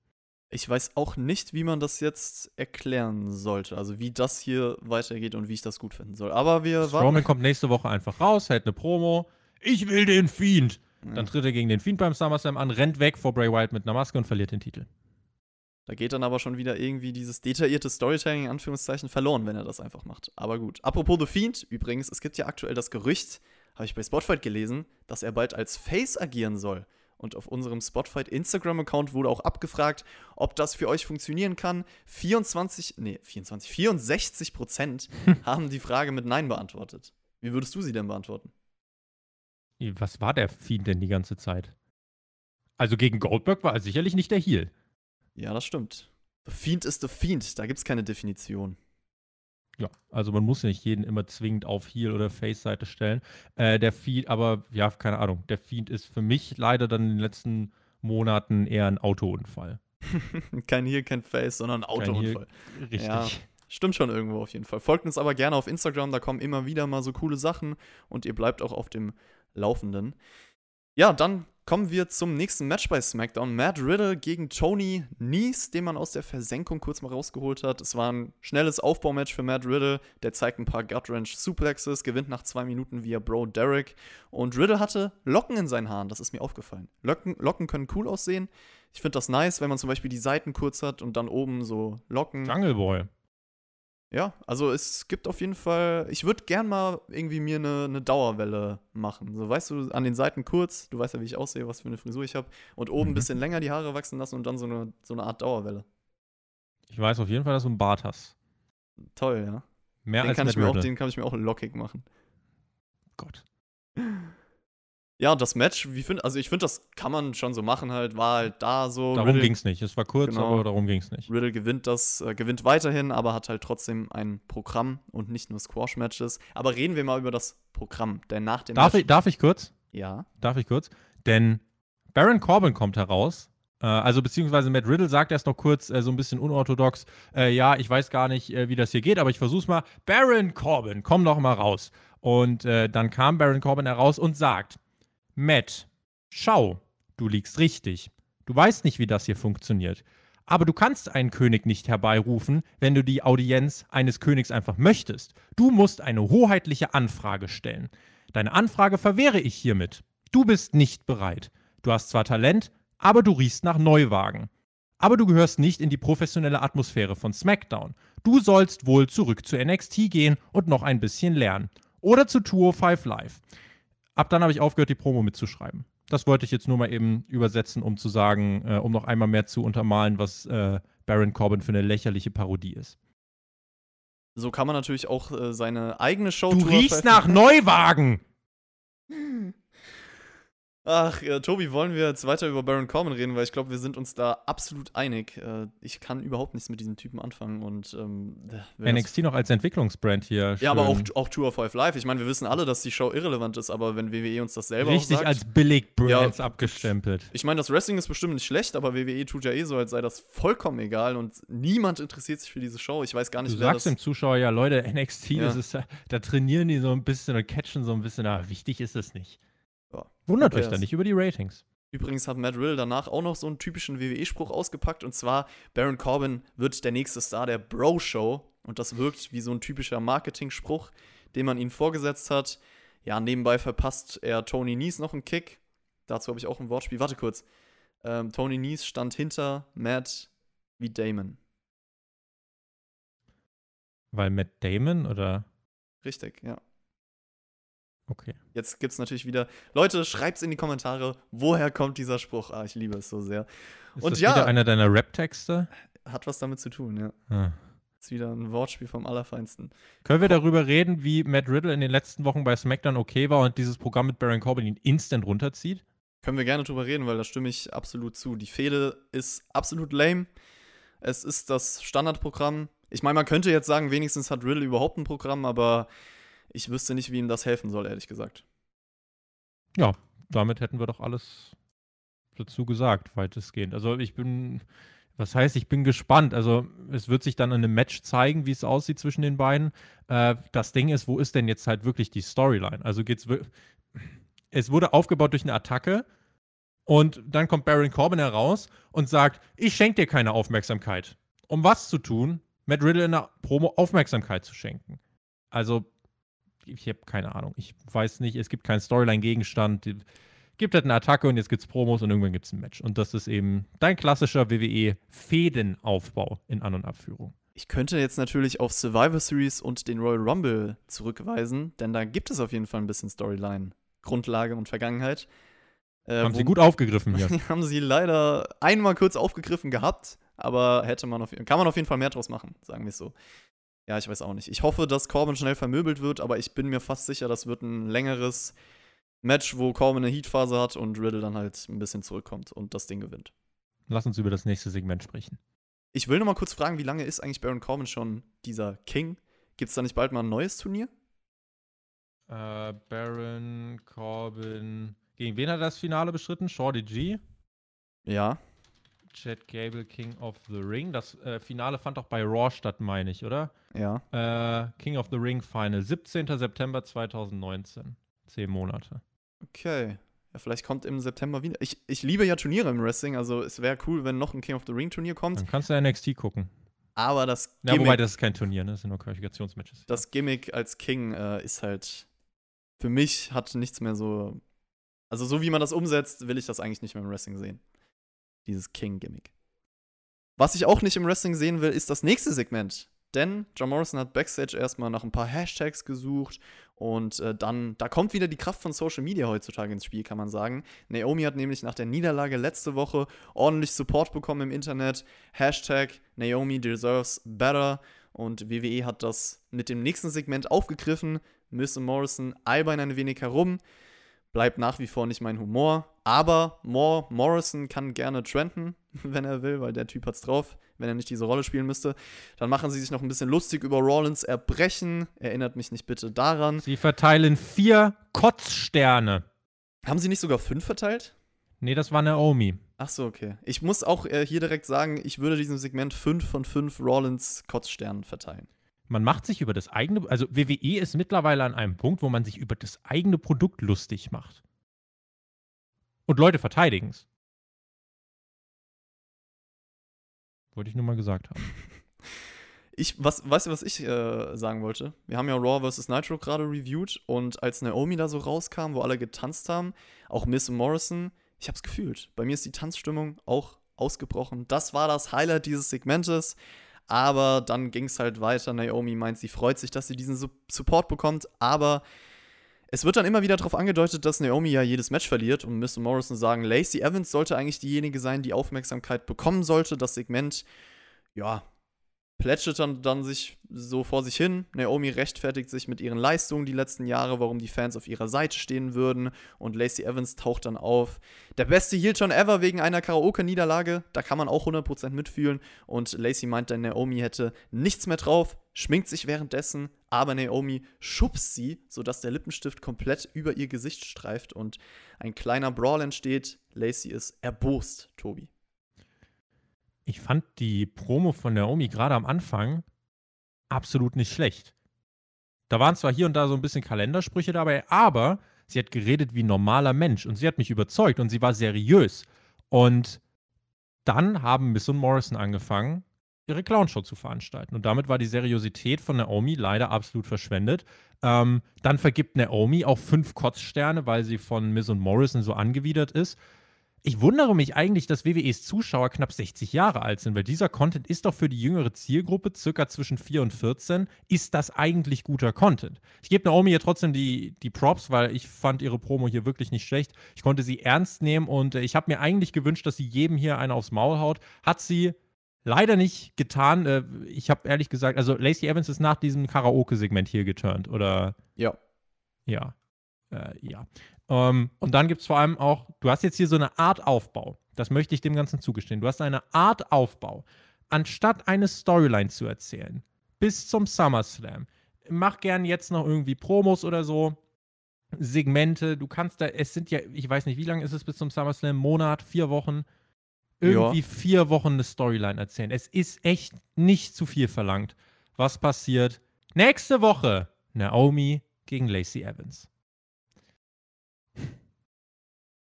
Ich weiß auch nicht, wie man das jetzt erklären sollte. Also wie das hier weitergeht und wie ich das gut finden soll. Aber wir Strowman kommt nächste Woche einfach raus, hält eine Promo. Ich will den Fiend. Dann tritt er gegen den Fiend beim SummerSlam an, rennt weg vor Bray Wyatt mit einer Maske und verliert den Titel. Da geht dann aber schon wieder irgendwie dieses detaillierte Storytelling in Anführungszeichen verloren, wenn er das einfach macht. Aber gut. Apropos The Fiend, übrigens, es gibt ja aktuell das Gerücht, habe ich bei Spotfight gelesen, dass er bald als Face agieren soll. Und auf unserem Spotfight Instagram-Account wurde auch abgefragt, ob das für euch funktionieren kann. 24, nee, 24, 64 Prozent [LAUGHS] haben die Frage mit Nein beantwortet. Wie würdest du sie denn beantworten? Was war der Fiend denn die ganze Zeit? Also gegen Goldberg war er sicherlich nicht der Heal. Ja, das stimmt. The Fiend ist The Fiend, da gibt es keine Definition. Ja, also man muss ja nicht jeden immer zwingend auf Heal- oder Face-Seite stellen. Äh, der Fiend, aber ja, keine Ahnung. Der Fiend ist für mich leider dann in den letzten Monaten eher ein Autounfall. [LAUGHS] kein Heal, kein Face, sondern ein Autounfall. Heal, richtig. Ja, stimmt schon irgendwo auf jeden Fall. Folgt uns aber gerne auf Instagram, da kommen immer wieder mal so coole Sachen und ihr bleibt auch auf dem Laufenden. Ja, dann kommen wir zum nächsten Match bei SmackDown. Matt Riddle gegen Tony Nies, den man aus der Versenkung kurz mal rausgeholt hat. Es war ein schnelles Aufbaumatch für Matt Riddle. Der zeigt ein paar Gut-Wrench Suplexes, gewinnt nach zwei Minuten via Bro Derek. Und Riddle hatte Locken in seinen Haaren, das ist mir aufgefallen. Locken, Locken können cool aussehen. Ich finde das nice, wenn man zum Beispiel die Seiten kurz hat und dann oben so Locken. Jungle Boy. Ja, also es gibt auf jeden Fall, ich würde gern mal irgendwie mir eine, eine Dauerwelle machen. So, weißt du, an den Seiten kurz, du weißt ja, wie ich aussehe, was für eine Frisur ich habe, und oben ein mhm. bisschen länger die Haare wachsen lassen und dann so eine, so eine Art Dauerwelle. Ich weiß auf jeden Fall, dass du einen Bart hast. Toll, ja. Mehr den als kann ich mir auch, Den kann ich mir auch lockig machen. Gott. [LAUGHS] Ja, das Match, wie find, also ich finde, das kann man schon so machen halt, war halt da so. Darum ging es nicht. Es war kurz, genau, aber darum ging es nicht. Riddle gewinnt das, äh, gewinnt weiterhin, aber hat halt trotzdem ein Programm und nicht nur Squash-Matches. Aber reden wir mal über das Programm, denn nach dem darf Match Ich, darf ich kurz? Ja. Darf ich kurz? Denn Baron Corbin kommt heraus. Äh, also beziehungsweise Matt Riddle sagt erst noch kurz äh, so ein bisschen unorthodox, äh, ja, ich weiß gar nicht, äh, wie das hier geht, aber ich versuch's mal. Baron Corbin, komm doch mal raus. Und äh, dann kam Baron Corbin heraus und sagt, Matt, schau, du liegst richtig. Du weißt nicht, wie das hier funktioniert. Aber du kannst einen König nicht herbeirufen, wenn du die Audienz eines Königs einfach möchtest. Du musst eine hoheitliche Anfrage stellen. Deine Anfrage verwehre ich hiermit. Du bist nicht bereit. Du hast zwar Talent, aber du riechst nach Neuwagen. Aber du gehörst nicht in die professionelle Atmosphäre von SmackDown. Du sollst wohl zurück zu NXT gehen und noch ein bisschen lernen. Oder zu 205 Live. Ab dann habe ich aufgehört, die Promo mitzuschreiben. Das wollte ich jetzt nur mal eben übersetzen, um zu sagen, äh, um noch einmal mehr zu untermalen, was äh, Baron Corbin für eine lächerliche Parodie ist. So kann man natürlich auch äh, seine eigene Show. Du riechst nach Neuwagen! Ach, äh, Tobi, wollen wir jetzt weiter über Baron Corbin reden, weil ich glaube, wir sind uns da absolut einig. Äh, ich kann überhaupt nichts mit diesem Typen anfangen und ähm, NXT noch als Entwicklungsbrand hier. Ja, aber auch, auch Tour of Five Live. Ich meine, wir wissen alle, dass die Show irrelevant ist, aber wenn WWE uns das selber Richtig sagt, als Billig-Brands ja, abgestempelt. Ich meine, das Wrestling ist bestimmt nicht schlecht, aber WWE tut ja eh so, als sei das vollkommen egal und niemand interessiert sich für diese Show. Ich weiß gar nicht, du wer sagst dem Zuschauer ja, Leute, NXT, ja. das ist, da trainieren die so ein bisschen und catchen so ein bisschen, aber wichtig ist es nicht. Ja. Wundert euch da nicht über die Ratings. Übrigens hat Matt Riddle danach auch noch so einen typischen WWE-Spruch ausgepackt und zwar: Baron Corbin wird der nächste Star der Bro-Show. Und das wirkt wie so ein typischer Marketing-Spruch, den man ihnen vorgesetzt hat. Ja, nebenbei verpasst er Tony Nies noch einen Kick. Dazu habe ich auch ein Wortspiel. Warte kurz. Ähm, Tony Nies stand hinter Matt wie Damon. Weil Matt Damon oder? Richtig, ja. Okay. Jetzt gibt es natürlich wieder. Leute, schreibt's in die Kommentare, woher kommt dieser Spruch? Ah, ich liebe es so sehr. Ist Und das ja, wieder einer deiner Rap-Texte? Hat was damit zu tun, ja. Ah. Ist wieder ein Wortspiel vom Allerfeinsten. Können wir darüber reden, wie Matt Riddle in den letzten Wochen bei SmackDown okay war und dieses Programm mit Baron Corbin ihn instant runterzieht? Können wir gerne drüber reden, weil da stimme ich absolut zu. Die Fehde ist absolut lame. Es ist das Standardprogramm. Ich meine, man könnte jetzt sagen, wenigstens hat Riddle überhaupt ein Programm, aber ich wüsste nicht, wie ihm das helfen soll, ehrlich gesagt. Ja, damit hätten wir doch alles dazu gesagt, weitestgehend. Also ich bin, Was heißt, ich bin gespannt. Also, es wird sich dann in einem Match zeigen, wie es aussieht zwischen den beiden. Äh, das Ding ist, wo ist denn jetzt halt wirklich die Storyline? Also geht's es wurde aufgebaut durch eine Attacke und dann kommt Baron Corbin heraus und sagt, ich schenke dir keine Aufmerksamkeit. Um was zu tun? Matt Riddle in der Promo Aufmerksamkeit zu schenken. Also, ich habe keine Ahnung. Ich weiß nicht, es gibt keinen Storyline-Gegenstand gibt halt eine Attacke und jetzt gibt es Promos und irgendwann gibt es ein Match. Und das ist eben dein klassischer WWE-Fädenaufbau in An- und Abführung. Ich könnte jetzt natürlich auf Survivor Series und den Royal Rumble zurückweisen, denn da gibt es auf jeden Fall ein bisschen Storyline, Grundlage und Vergangenheit. Äh, haben sie gut aufgegriffen hier. [LAUGHS] haben sie leider einmal kurz aufgegriffen gehabt, aber hätte man auf, kann man auf jeden Fall mehr draus machen, sagen wir es so. Ja, ich weiß auch nicht. Ich hoffe, dass Corbin schnell vermöbelt wird, aber ich bin mir fast sicher, das wird ein längeres Match, wo Corbin eine Heatphase hat und Riddle dann halt ein bisschen zurückkommt und das Ding gewinnt. Lass uns über das nächste Segment sprechen. Ich will noch mal kurz fragen, wie lange ist eigentlich Baron Corbin schon dieser King? Gibt es da nicht bald mal ein neues Turnier? Äh, Baron Corbin. Gegen wen hat er das Finale bestritten? Shorty G? Ja. Chad Gable, King of the Ring. Das äh, Finale fand auch bei Raw statt, meine ich, oder? Ja. Äh, King of the Ring Final. 17. September 2019. Zehn Monate. Okay. Ja, vielleicht kommt im September wieder. Ich, ich liebe ja Turniere im Wrestling, also es wäre cool, wenn noch ein King of the Ring Turnier kommt. Dann kannst du NXT gucken. Aber das Gimmick. Ja, wobei das ist kein Turnier, ne? Das sind nur Qualifikationsmatches. Das Gimmick als King äh, ist halt. Für mich hat nichts mehr so. Also, so wie man das umsetzt, will ich das eigentlich nicht mehr im Wrestling sehen. Dieses King-Gimmick. Was ich auch nicht im Wrestling sehen will, ist das nächste Segment. Denn John Morrison hat Backstage erstmal nach ein paar Hashtags gesucht und äh, dann, da kommt wieder die Kraft von Social Media heutzutage ins Spiel, kann man sagen. Naomi hat nämlich nach der Niederlage letzte Woche ordentlich Support bekommen im Internet. Hashtag Naomi deserves better. Und WWE hat das mit dem nächsten Segment aufgegriffen. Miss Morrison albern ein wenig herum. Bleibt nach wie vor nicht mein Humor. Aber More Morrison kann gerne trenden, [LAUGHS] wenn er will, weil der Typ hat's drauf wenn er nicht diese Rolle spielen müsste. Dann machen sie sich noch ein bisschen lustig über Rollins Erbrechen. Erinnert mich nicht bitte daran. Sie verteilen vier Kotzsterne. Haben sie nicht sogar fünf verteilt? Nee, das war Naomi. Ach so, okay. Ich muss auch äh, hier direkt sagen, ich würde diesem Segment fünf von fünf Rollins Kotzsternen verteilen. Man macht sich über das eigene, also WWE ist mittlerweile an einem Punkt, wo man sich über das eigene Produkt lustig macht. Und Leute verteidigen es. Wollte ich nur mal gesagt haben. [LAUGHS] Ich, was, weißt du, was ich äh, sagen wollte? Wir haben ja Raw vs. Nitro gerade reviewed und als Naomi da so rauskam, wo alle getanzt haben, auch Miss Morrison, ich hab's gefühlt. Bei mir ist die Tanzstimmung auch ausgebrochen. Das war das Highlight dieses Segmentes. Aber dann ging es halt weiter. Naomi meint, sie freut sich, dass sie diesen Support bekommt. Aber es wird dann immer wieder darauf angedeutet, dass Naomi ja jedes Match verliert und Mr. Morrison sagen, Lacey Evans sollte eigentlich diejenige sein, die Aufmerksamkeit bekommen sollte. Das Segment, ja, plätschert dann, sich so vor sich hin. Naomi rechtfertigt sich mit ihren Leistungen die letzten Jahre, warum die Fans auf ihrer Seite stehen würden. Und Lacey Evans taucht dann auf. Der beste Heel schon ever wegen einer Karaoke-Niederlage. Da kann man auch 100% mitfühlen. Und Lacey meint dann, Naomi hätte nichts mehr drauf, schminkt sich währenddessen, aber Naomi schubst sie, sodass der Lippenstift komplett über ihr Gesicht streift und ein kleiner Brawl entsteht. Lacey ist erbost, Tobi ich fand die Promo von Naomi gerade am Anfang absolut nicht schlecht. Da waren zwar hier und da so ein bisschen Kalendersprüche dabei, aber sie hat geredet wie ein normaler Mensch und sie hat mich überzeugt und sie war seriös. Und dann haben Miss und Morrison angefangen, ihre Clownshow zu veranstalten. Und damit war die Seriosität von Naomi leider absolut verschwendet. Ähm, dann vergibt Naomi auch fünf Kotzsterne, weil sie von Miss und Morrison so angewidert ist. Ich wundere mich eigentlich, dass WWEs Zuschauer knapp 60 Jahre alt sind, weil dieser Content ist doch für die jüngere Zielgruppe, circa zwischen 4 und 14, ist das eigentlich guter Content. Ich gebe Naomi hier trotzdem die, die Props, weil ich fand ihre Promo hier wirklich nicht schlecht. Ich konnte sie ernst nehmen und äh, ich habe mir eigentlich gewünscht, dass sie jedem hier eine aufs Maul haut. Hat sie leider nicht getan. Äh, ich habe ehrlich gesagt, also Lacey Evans ist nach diesem Karaoke-Segment hier geturnt, oder? Ja. Ja. Äh, ja. Ähm, und dann gibt es vor allem auch, du hast jetzt hier so eine Art Aufbau. Das möchte ich dem Ganzen zugestehen. Du hast eine Art Aufbau. Anstatt eine Storyline zu erzählen, bis zum SummerSlam, mach gern jetzt noch irgendwie Promos oder so. Segmente, du kannst da, es sind ja, ich weiß nicht, wie lange ist es bis zum SummerSlam? Monat, vier Wochen. irgendwie Ja. vier Wochen eine Storyline erzählen. Es ist echt nicht zu viel verlangt. Was passiert? Nächste Woche Naomi gegen Lacey Evans.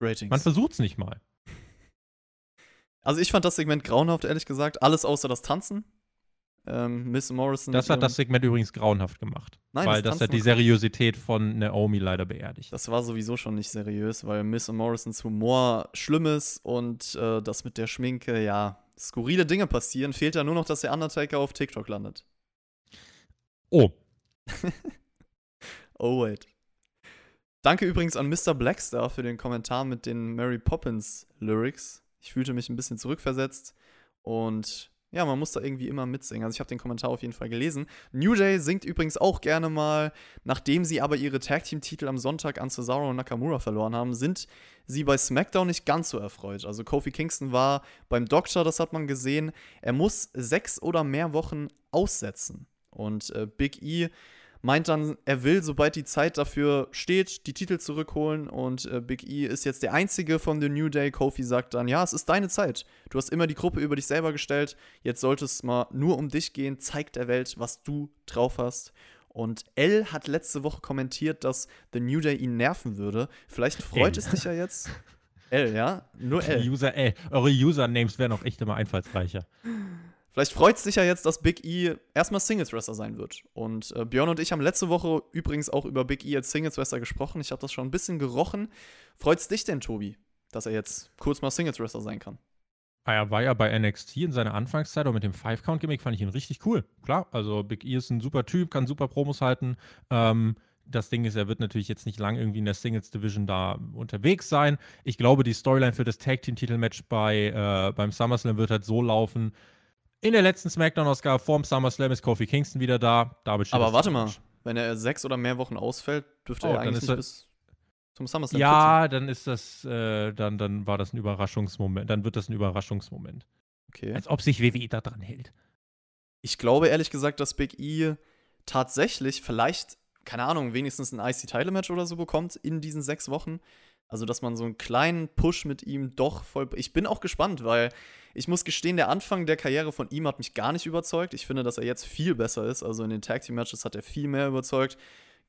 Ratings. Man versucht es nicht mal. [LAUGHS] Also ich fand das Segment grauenhaft, ehrlich gesagt. Alles außer das Tanzen. Ähm, Miss Morrison. Das hat das Segment übrigens grauenhaft gemacht. Nein, weil das das, hat die. Seriosität von Naomi leider beerdigt. Das war sowieso schon nicht seriös, weil Miss Morrisons Humor schlimm ist und äh, das mit der Schminke, ja, skurrile Dinge passieren. Fehlt ja nur noch, dass der Undertaker auf TikTok landet. Oh, [LAUGHS] Oh, wait. Danke übrigens an Mr. Blackstar für den Kommentar mit den Mary Poppins Lyrics. Ich fühlte mich ein bisschen zurückversetzt und ja, man muss da irgendwie immer mitsingen. Also ich habe den Kommentar auf jeden Fall gelesen. New Day singt übrigens auch gerne mal, nachdem sie aber ihre Tag Team Titel am Sonntag an Cesaro und Nakamura verloren haben, sind sie bei SmackDown nicht ganz so erfreut. Also Kofi Kingston war beim Doktor, das hat man gesehen. Er muss sechs oder mehr Wochen aussetzen. Und äh, Big E meint dann, er will, sobald die Zeit dafür steht, die Titel zurückholen. Und äh, Big E ist jetzt der Einzige von The New Day. Kofi sagt dann, ja, es ist deine Zeit. Du hast immer die Gruppe über dich selber gestellt. Jetzt sollte es mal nur um dich gehen. Zeig der Welt, was du drauf hast. Und L hat letzte Woche kommentiert, dass The New Day ihn nerven würde. Vielleicht freut L. es dich ja jetzt. [LAUGHS] L, ja? Nur L. User, ey, eure Usernames wären auch echt immer einfallsreicher. Vielleicht freut es dich ja jetzt, dass Big E erstmal Singles-Wrestler sein wird. Und äh, Björn und ich haben letzte Woche übrigens auch über Big E als Singles-Wrestler gesprochen. Ich habe das schon ein bisschen gerochen. Freut es dich denn, Tobi, dass er jetzt kurz mal Singles-Wrestler sein kann? Ah, Er war ja bei NXT in seiner Anfangszeit, auch mit dem Five-Count-Gimmick fand ich ihn richtig cool. Klar, also Big E ist ein super Typ, kann super Promos halten. Ähm, das Ding ist, er wird natürlich jetzt nicht lang irgendwie in der Singles-Division da unterwegs sein. Ich glaube, die Storyline für das Tag-Team-Titelmatch bei, äh, beim SummerSlam wird halt so laufen. In der letzten SmackDown-Ausgabe vorm SummerSlam ist Kofi Kingston wieder da. Damit steht Aber warte mal, wenn er sechs oder mehr Wochen ausfällt, dürfte Oh, er eigentlich er- bis zum SummerSlam Ja, dann ist das, äh, dann, dann war das ein Überraschungsmoment. Dann wird das ein Überraschungsmoment. Okay. Als ob sich WWE da dran hält. Ich glaube ehrlich gesagt, dass Big E tatsächlich vielleicht, keine Ahnung, wenigstens ein IC-Title-Match oder so bekommt in diesen sechs Wochen. Also, dass man so einen kleinen Push mit ihm doch voll. Ich bin auch gespannt, weil ich muss gestehen, der Anfang der Karriere von ihm hat mich gar nicht überzeugt. Ich finde, dass er jetzt viel besser ist. Also in den Tag Team Matches hat er viel mehr überzeugt.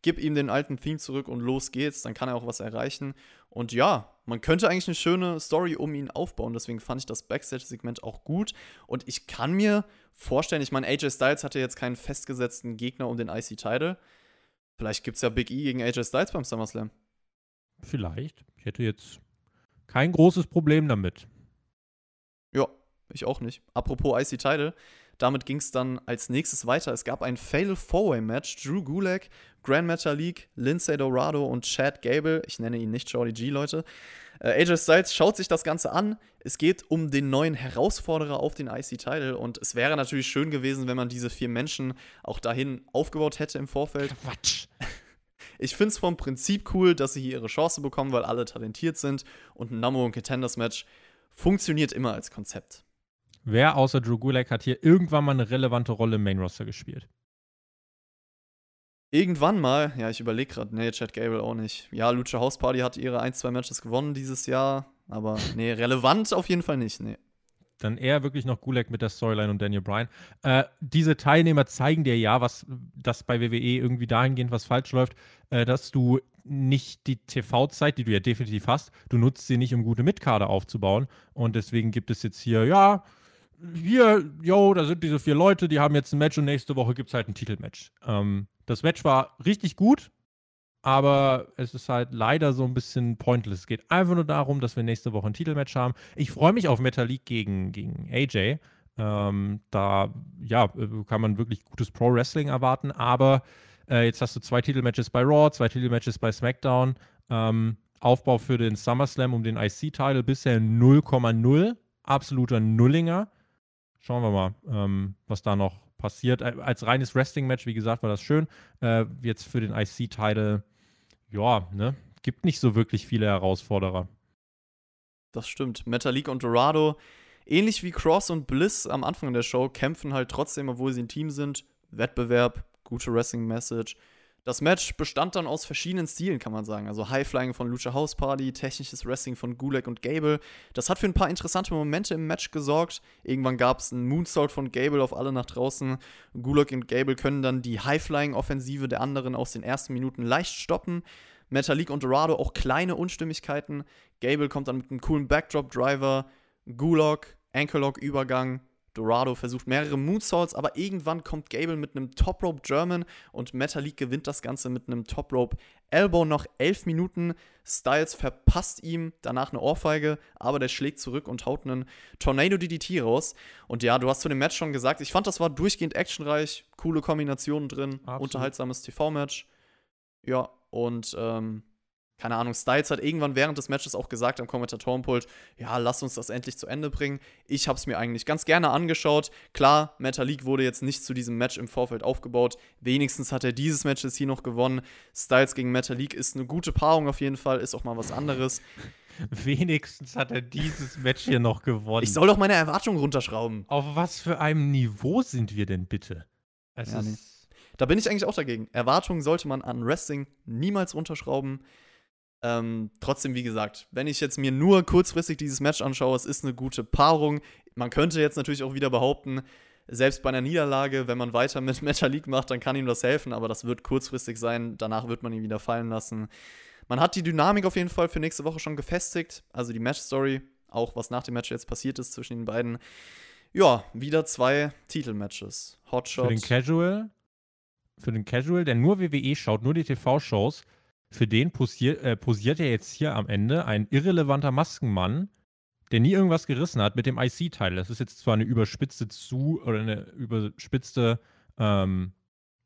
Gib ihm den alten Theme zurück und los geht's. Dann kann er auch was erreichen. Und ja, man könnte eigentlich eine schöne Story um ihn aufbauen. Deswegen fand ich das Backstage-Segment auch gut. Und ich kann mir vorstellen, ich meine, AJ Styles hatte jetzt keinen festgesetzten Gegner um den IC-Title. Vielleicht gibt's ja Big E gegen AJ Styles beim SummerSlam. Vielleicht. Ich hätte jetzt kein großes Problem damit. Ja, ich auch nicht. Apropos IC Title, damit ging es dann als nächstes weiter. Es gab ein Fatal Four-Way Match. Drew Gulak, Grand Metalik, Lindsay Dorado und Chad Gable. Ich nenne ihn nicht Shorty G, Leute. Äh, AJ Styles schaut sich das Ganze an. Es geht um den neuen Herausforderer auf den IC-Title. Und es wäre natürlich schön gewesen, wenn man diese vier Menschen auch dahin aufgebaut hätte im Vorfeld. [LAUGHS] Quatsch. Ich finde es vom Prinzip cool, dass sie hier ihre Chance bekommen, weil alle talentiert sind. Und ein Number One Contenders Match funktioniert immer als Konzept. Wer außer Drew Gulak hat hier irgendwann mal eine relevante Rolle im Main Roster gespielt? Irgendwann mal, ja, ich überlege gerade, nee, Chad Gable auch nicht. Ja, Lucha House Party hat ihre ein, zwei Matches gewonnen dieses Jahr, aber nee, relevant auf jeden Fall nicht, nee. Dann eher wirklich noch Gulak mit der Storyline und Daniel Bryan. Äh, diese Teilnehmer zeigen dir ja, was das bei WWE irgendwie dahingehend was falsch läuft, äh, dass du nicht die TV-Zeit, die du ja definitiv hast, du nutzt sie nicht, um gute Mitkader aufzubauen. Und deswegen gibt es jetzt hier, ja, hier, yo, da sind diese vier Leute, die haben jetzt ein Match und nächste Woche gibt es halt ein Titelmatch. Ähm, das Match war richtig gut, aber es ist halt leider so ein bisschen pointless. Es geht einfach nur darum, dass wir nächste Woche ein Titelmatch haben. Ich freue mich auf Metalik gegen, gegen AJ. Ähm, da, ja, kann man wirklich gutes Pro-Wrestling erwarten, aber äh, jetzt hast du zwei Titelmatches bei Raw, zwei Titelmatches bei SmackDown. Ähm, Aufbau für den SummerSlam um den IC-Title bisher 0,0. Absoluter Nullinger. Schauen wir mal, ähm, was da noch passiert. Äh, Als reines Wrestling-Match, wie gesagt, war das schön. Äh, jetzt für den IC-Title, ja, ne? Gibt nicht so wirklich viele Herausforderer. Das stimmt. Metalik und Dorado, ähnlich wie Cross und Bliss am Anfang der Show, kämpfen halt trotzdem, obwohl sie ein Team sind. Wettbewerb, gute Wrestling-Message. Das Match bestand dann aus verschiedenen Stilen, kann man sagen. Also Highflying von Lucha House Party, technisches Wrestling von Gulag und Gable. Das hat für ein paar interessante Momente im Match gesorgt. Irgendwann gab es einen Moonsault von Gable auf alle nach draußen. Gulag und Gable können dann die Highflying-Offensive der anderen aus den ersten Minuten leicht stoppen. Metalik und Dorado auch kleine Unstimmigkeiten. Gable kommt dann mit einem coolen Backdrop-Driver. Gulag, Ankle-Lock-Übergang. Dorado versucht mehrere Moonsaults, aber irgendwann kommt Gable mit einem Top Rope German und Metalik gewinnt das Ganze mit einem Top Rope Elbow noch elf Minuten. Styles verpasst ihm danach eine Ohrfeige, aber der schlägt zurück und haut einen Tornado DDT raus. Und ja, du hast zu dem Match schon gesagt, ich fand, das war durchgehend actionreich, coole Kombinationen drin, Absolut. unterhaltsames TV-Match. Ja, und ähm, keine Ahnung, Styles hat irgendwann während des Matches auch gesagt am Kommentatorenpult, ja, lass uns das endlich zu Ende bringen. Ich habe es mir eigentlich ganz gerne angeschaut. Klar, Metalik wurde jetzt nicht zu diesem Match im Vorfeld aufgebaut. Wenigstens hat er dieses Match jetzt hier noch gewonnen. Styles gegen Metalik ist eine gute Paarung auf jeden Fall, ist auch mal was anderes. [LAUGHS] Wenigstens hat er dieses Match hier noch gewonnen. Ich soll doch meine Erwartungen runterschrauben. Auf was für einem Niveau sind wir denn bitte? Es Ja, ist, nee. Da bin ich eigentlich auch dagegen. Erwartungen sollte man an Wrestling niemals runterschrauben. Ähm, trotzdem, wie gesagt, wenn ich jetzt mir nur kurzfristig dieses Match anschaue, es ist eine gute Paarung. Man könnte jetzt natürlich auch wieder behaupten, selbst bei einer Niederlage, wenn man weiter mit [LAUGHS] Metalik macht, dann kann ihm das helfen, aber das wird kurzfristig sein. Danach wird man ihn wieder fallen lassen. Man hat die Dynamik auf jeden Fall für nächste Woche schon gefestigt. Also die Match-Story, auch was nach dem Match jetzt passiert ist zwischen den beiden. Ja, wieder zwei Titelmatches. Hotshot. für den Casual, für den Casual, der nur WWE schaut, nur die TV-Shows, für den posier, äh, posiert er jetzt hier am Ende ein irrelevanter Maskenmann, der nie irgendwas gerissen hat mit dem IC-Teil. Das ist jetzt zwar eine überspitzte zu oder eine überspitzte ähm,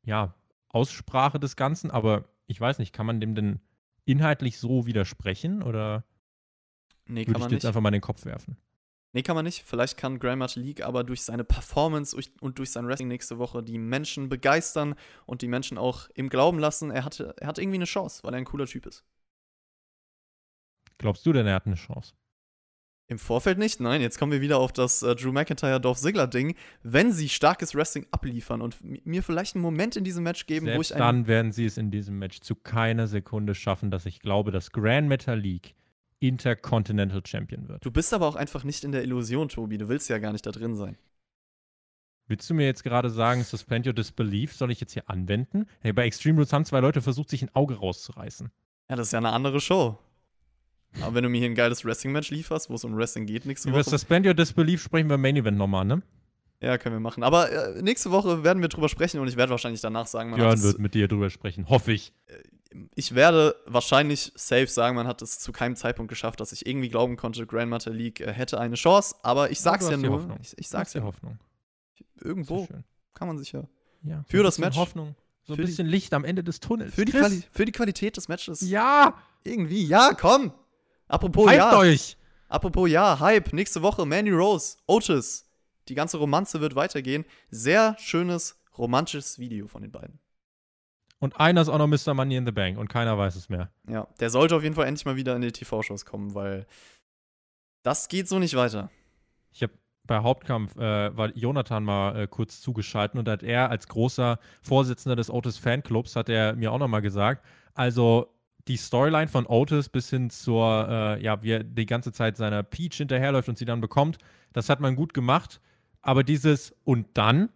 ja, Aussprache des Ganzen, aber ich weiß nicht, kann man dem denn inhaltlich so widersprechen oder nee, würde ich jetzt nicht. einfach mal in den Kopf werfen? Nee, kann man nicht. Vielleicht kann Grand League aber durch seine Performance und durch sein Wrestling nächste Woche die Menschen begeistern und die Menschen auch im Glauben lassen, er, hatte, er hat irgendwie eine Chance, weil er ein cooler Typ ist. Glaubst du denn, er hat eine Chance? Im Vorfeld nicht, nein. Jetzt kommen wir wieder auf das äh, Drew McIntyre-Dolph Ziggler-Ding. Wenn sie starkes Wrestling abliefern und mi- mir vielleicht einen Moment in diesem Match geben, wo Selbst ich einen, dann werden sie es in diesem Match zu keiner Sekunde schaffen, dass ich glaube, dass Grand Metal League Intercontinental Champion wird. Du bist aber auch einfach nicht in der Illusion, Tobi. Du willst ja gar nicht da drin sein. Willst du mir jetzt gerade sagen, Suspend Your Disbelief soll ich jetzt hier anwenden? Hey, bei Extreme Rules haben zwei Leute versucht, sich ein Auge rauszureißen. Ja, das ist ja eine andere Show. Aber wenn du mir hier ein geiles Wrestling-Match lieferst, wo es um Wrestling geht nächste Über Woche. Suspend Your Disbelief sprechen wir im Main Event nochmal, ne? Ja, können wir machen. Aber äh, nächste Woche werden wir drüber sprechen und ich werde wahrscheinlich danach sagen, man Björn wird mit dir drüber sprechen, hoffe ich. Ich werde wahrscheinlich safe sagen, man hat es zu keinem Zeitpunkt geschafft, dass ich irgendwie glauben konnte, Grandmaster League äh, hätte eine Chance. Aber ich sag's ja die nur. Hoffnung. Ich, ich sag's ja. Hoffnung. Irgendwo kann man sich ja. Ja, Für das bisschen Match. Hoffnung. So ein Für die- bisschen Licht am Ende des Tunnels. Für die, Quali für die Qualität des Matches. Ja! Irgendwie. Ja, komm. Apropos Hypt ja. euch! Apropos ja, Hype. Nächste Woche Mandy Rose, Otis. Die ganze Romanze wird weitergehen. Sehr schönes, romantisches Video von den beiden. Und einer ist auch noch Mr. Money in the Bank und keiner weiß es mehr. Ja, der sollte auf jeden Fall endlich mal wieder in die TV-Shows kommen, weil das geht so nicht weiter. Ich habe bei Hauptkampf äh, war Jonathan mal äh, kurz zugeschaltet und hat er als großer Vorsitzender des Otis Fanclubs hat er mir auch noch mal gesagt, also die Storyline von Otis bis hin zur, äh, ja, wie er die ganze Zeit seiner Peach hinterherläuft und sie dann bekommt, das hat man gut gemacht. Aber dieses und dann,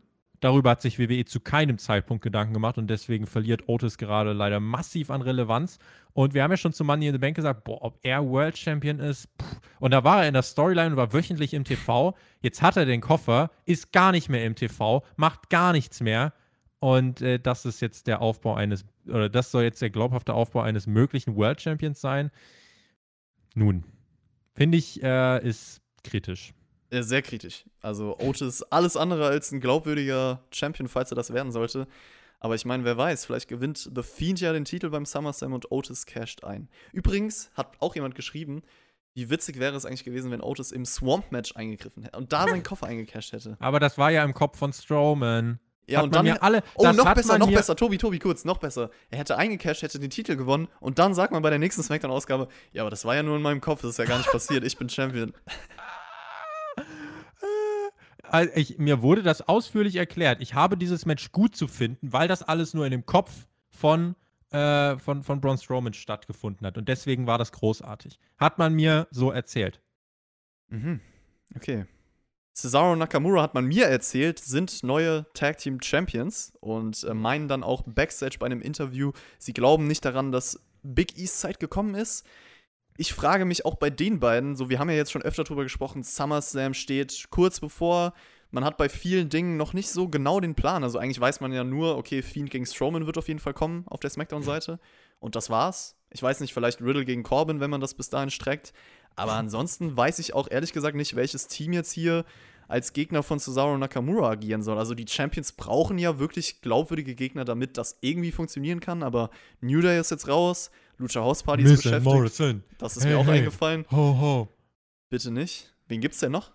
darüber hat sich WWE zu keinem Zeitpunkt Gedanken gemacht und deswegen verliert Otis gerade leider massiv an Relevanz. Und wir haben ja schon zu Money in the Bank gesagt, boah, ob er World Champion ist. Pff. Und da war er in der Storyline und war wöchentlich im TV. Jetzt hat er den Koffer, ist gar nicht mehr im TV, macht gar nichts mehr. Und äh, das ist jetzt der Aufbau eines, oder das soll jetzt der glaubhafte Aufbau eines möglichen World Champions sein. Nun, finde ich, äh, ist kritisch. Äh, Sehr kritisch. Also Otis alles andere als ein glaubwürdiger Champion, falls er das werden sollte. Aber ich meine, wer weiß, vielleicht gewinnt The Fiend ja den Titel beim SummerSlam und Otis casht ein. Übrigens hat auch jemand geschrieben, wie witzig wäre es eigentlich gewesen, wenn Otis im Swamp-Match eingegriffen hätte und da seinen [LAUGHS] Koffer eingecasht hätte. Aber das war ja im Kopf von Strowman. Ja, Hat und dann. alle. oh, noch besser, noch besser. Tobi, Tobi, kurz, noch besser. Er hätte eingecasht, hätte den Titel gewonnen und dann sagt man bei der nächsten Smackdown-Ausgabe: Ja, aber das war ja nur in meinem Kopf, das ist ja gar nicht passiert, ich bin Champion. [LAUGHS] Ich, mir wurde das ausführlich erklärt. Ich habe dieses Match gut zu finden, weil das alles nur in dem Kopf von, äh, von, von Braun Strowman stattgefunden hat. Und deswegen war das großartig. Hat man mir so erzählt. Mhm. Okay. Cesaro und Nakamura hat man mir erzählt, sind neue Tag Team Champions und äh, meinen dann auch backstage bei einem Interview, sie glauben nicht daran, dass Big East Zeit gekommen ist. Ich frage mich auch bei den beiden, so wir haben ja jetzt schon öfter drüber gesprochen, SummerSlam steht kurz bevor. Man hat bei vielen Dingen noch nicht so genau den Plan. Also eigentlich weiß man ja nur, okay, Fiend gegen Strowman wird auf jeden Fall kommen auf der SmackDown-Seite. Und das war's. Ich weiß nicht, vielleicht Riddle gegen Corbin, wenn man das bis dahin streckt. Aber ansonsten weiß ich auch ehrlich gesagt nicht, welches Team jetzt hier als Gegner von Cesaro Nakamura agieren soll. Also die Champions brauchen ja wirklich glaubwürdige Gegner, damit das irgendwie funktionieren kann. Aber New Day ist jetzt raus, Lucha House Party ist beschäftigt. Morrison. Das ist Hey, mir auch hey. eingefallen. Ho, ho. Bitte nicht. Wen gibt's denn noch?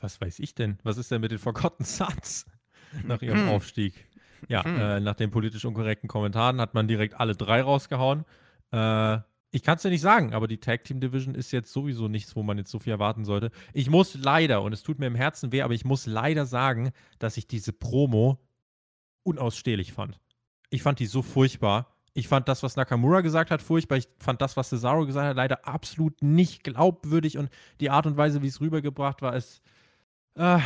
Was weiß ich denn? Was ist denn mit den Forgotten Sons [LAUGHS] nach ihrem Hm. Aufstieg? Ja, Hm. äh, nach den politisch unkorrekten Kommentaren hat man direkt alle drei rausgehauen. Äh, ich kann es dir nicht sagen, aber die Tag Team Division ist jetzt sowieso nichts, wo man jetzt so viel erwarten sollte. Ich muss leider, und es tut mir im Herzen weh, aber ich muss leider sagen, dass ich diese Promo unausstehlich fand. Ich fand die so furchtbar. Ich fand das, was Nakamura gesagt hat, furchtbar. Ich fand das, was Cesaro gesagt hat, leider absolut nicht glaubwürdig. Und die Art und Weise, wie es rübergebracht war, ist. Äh,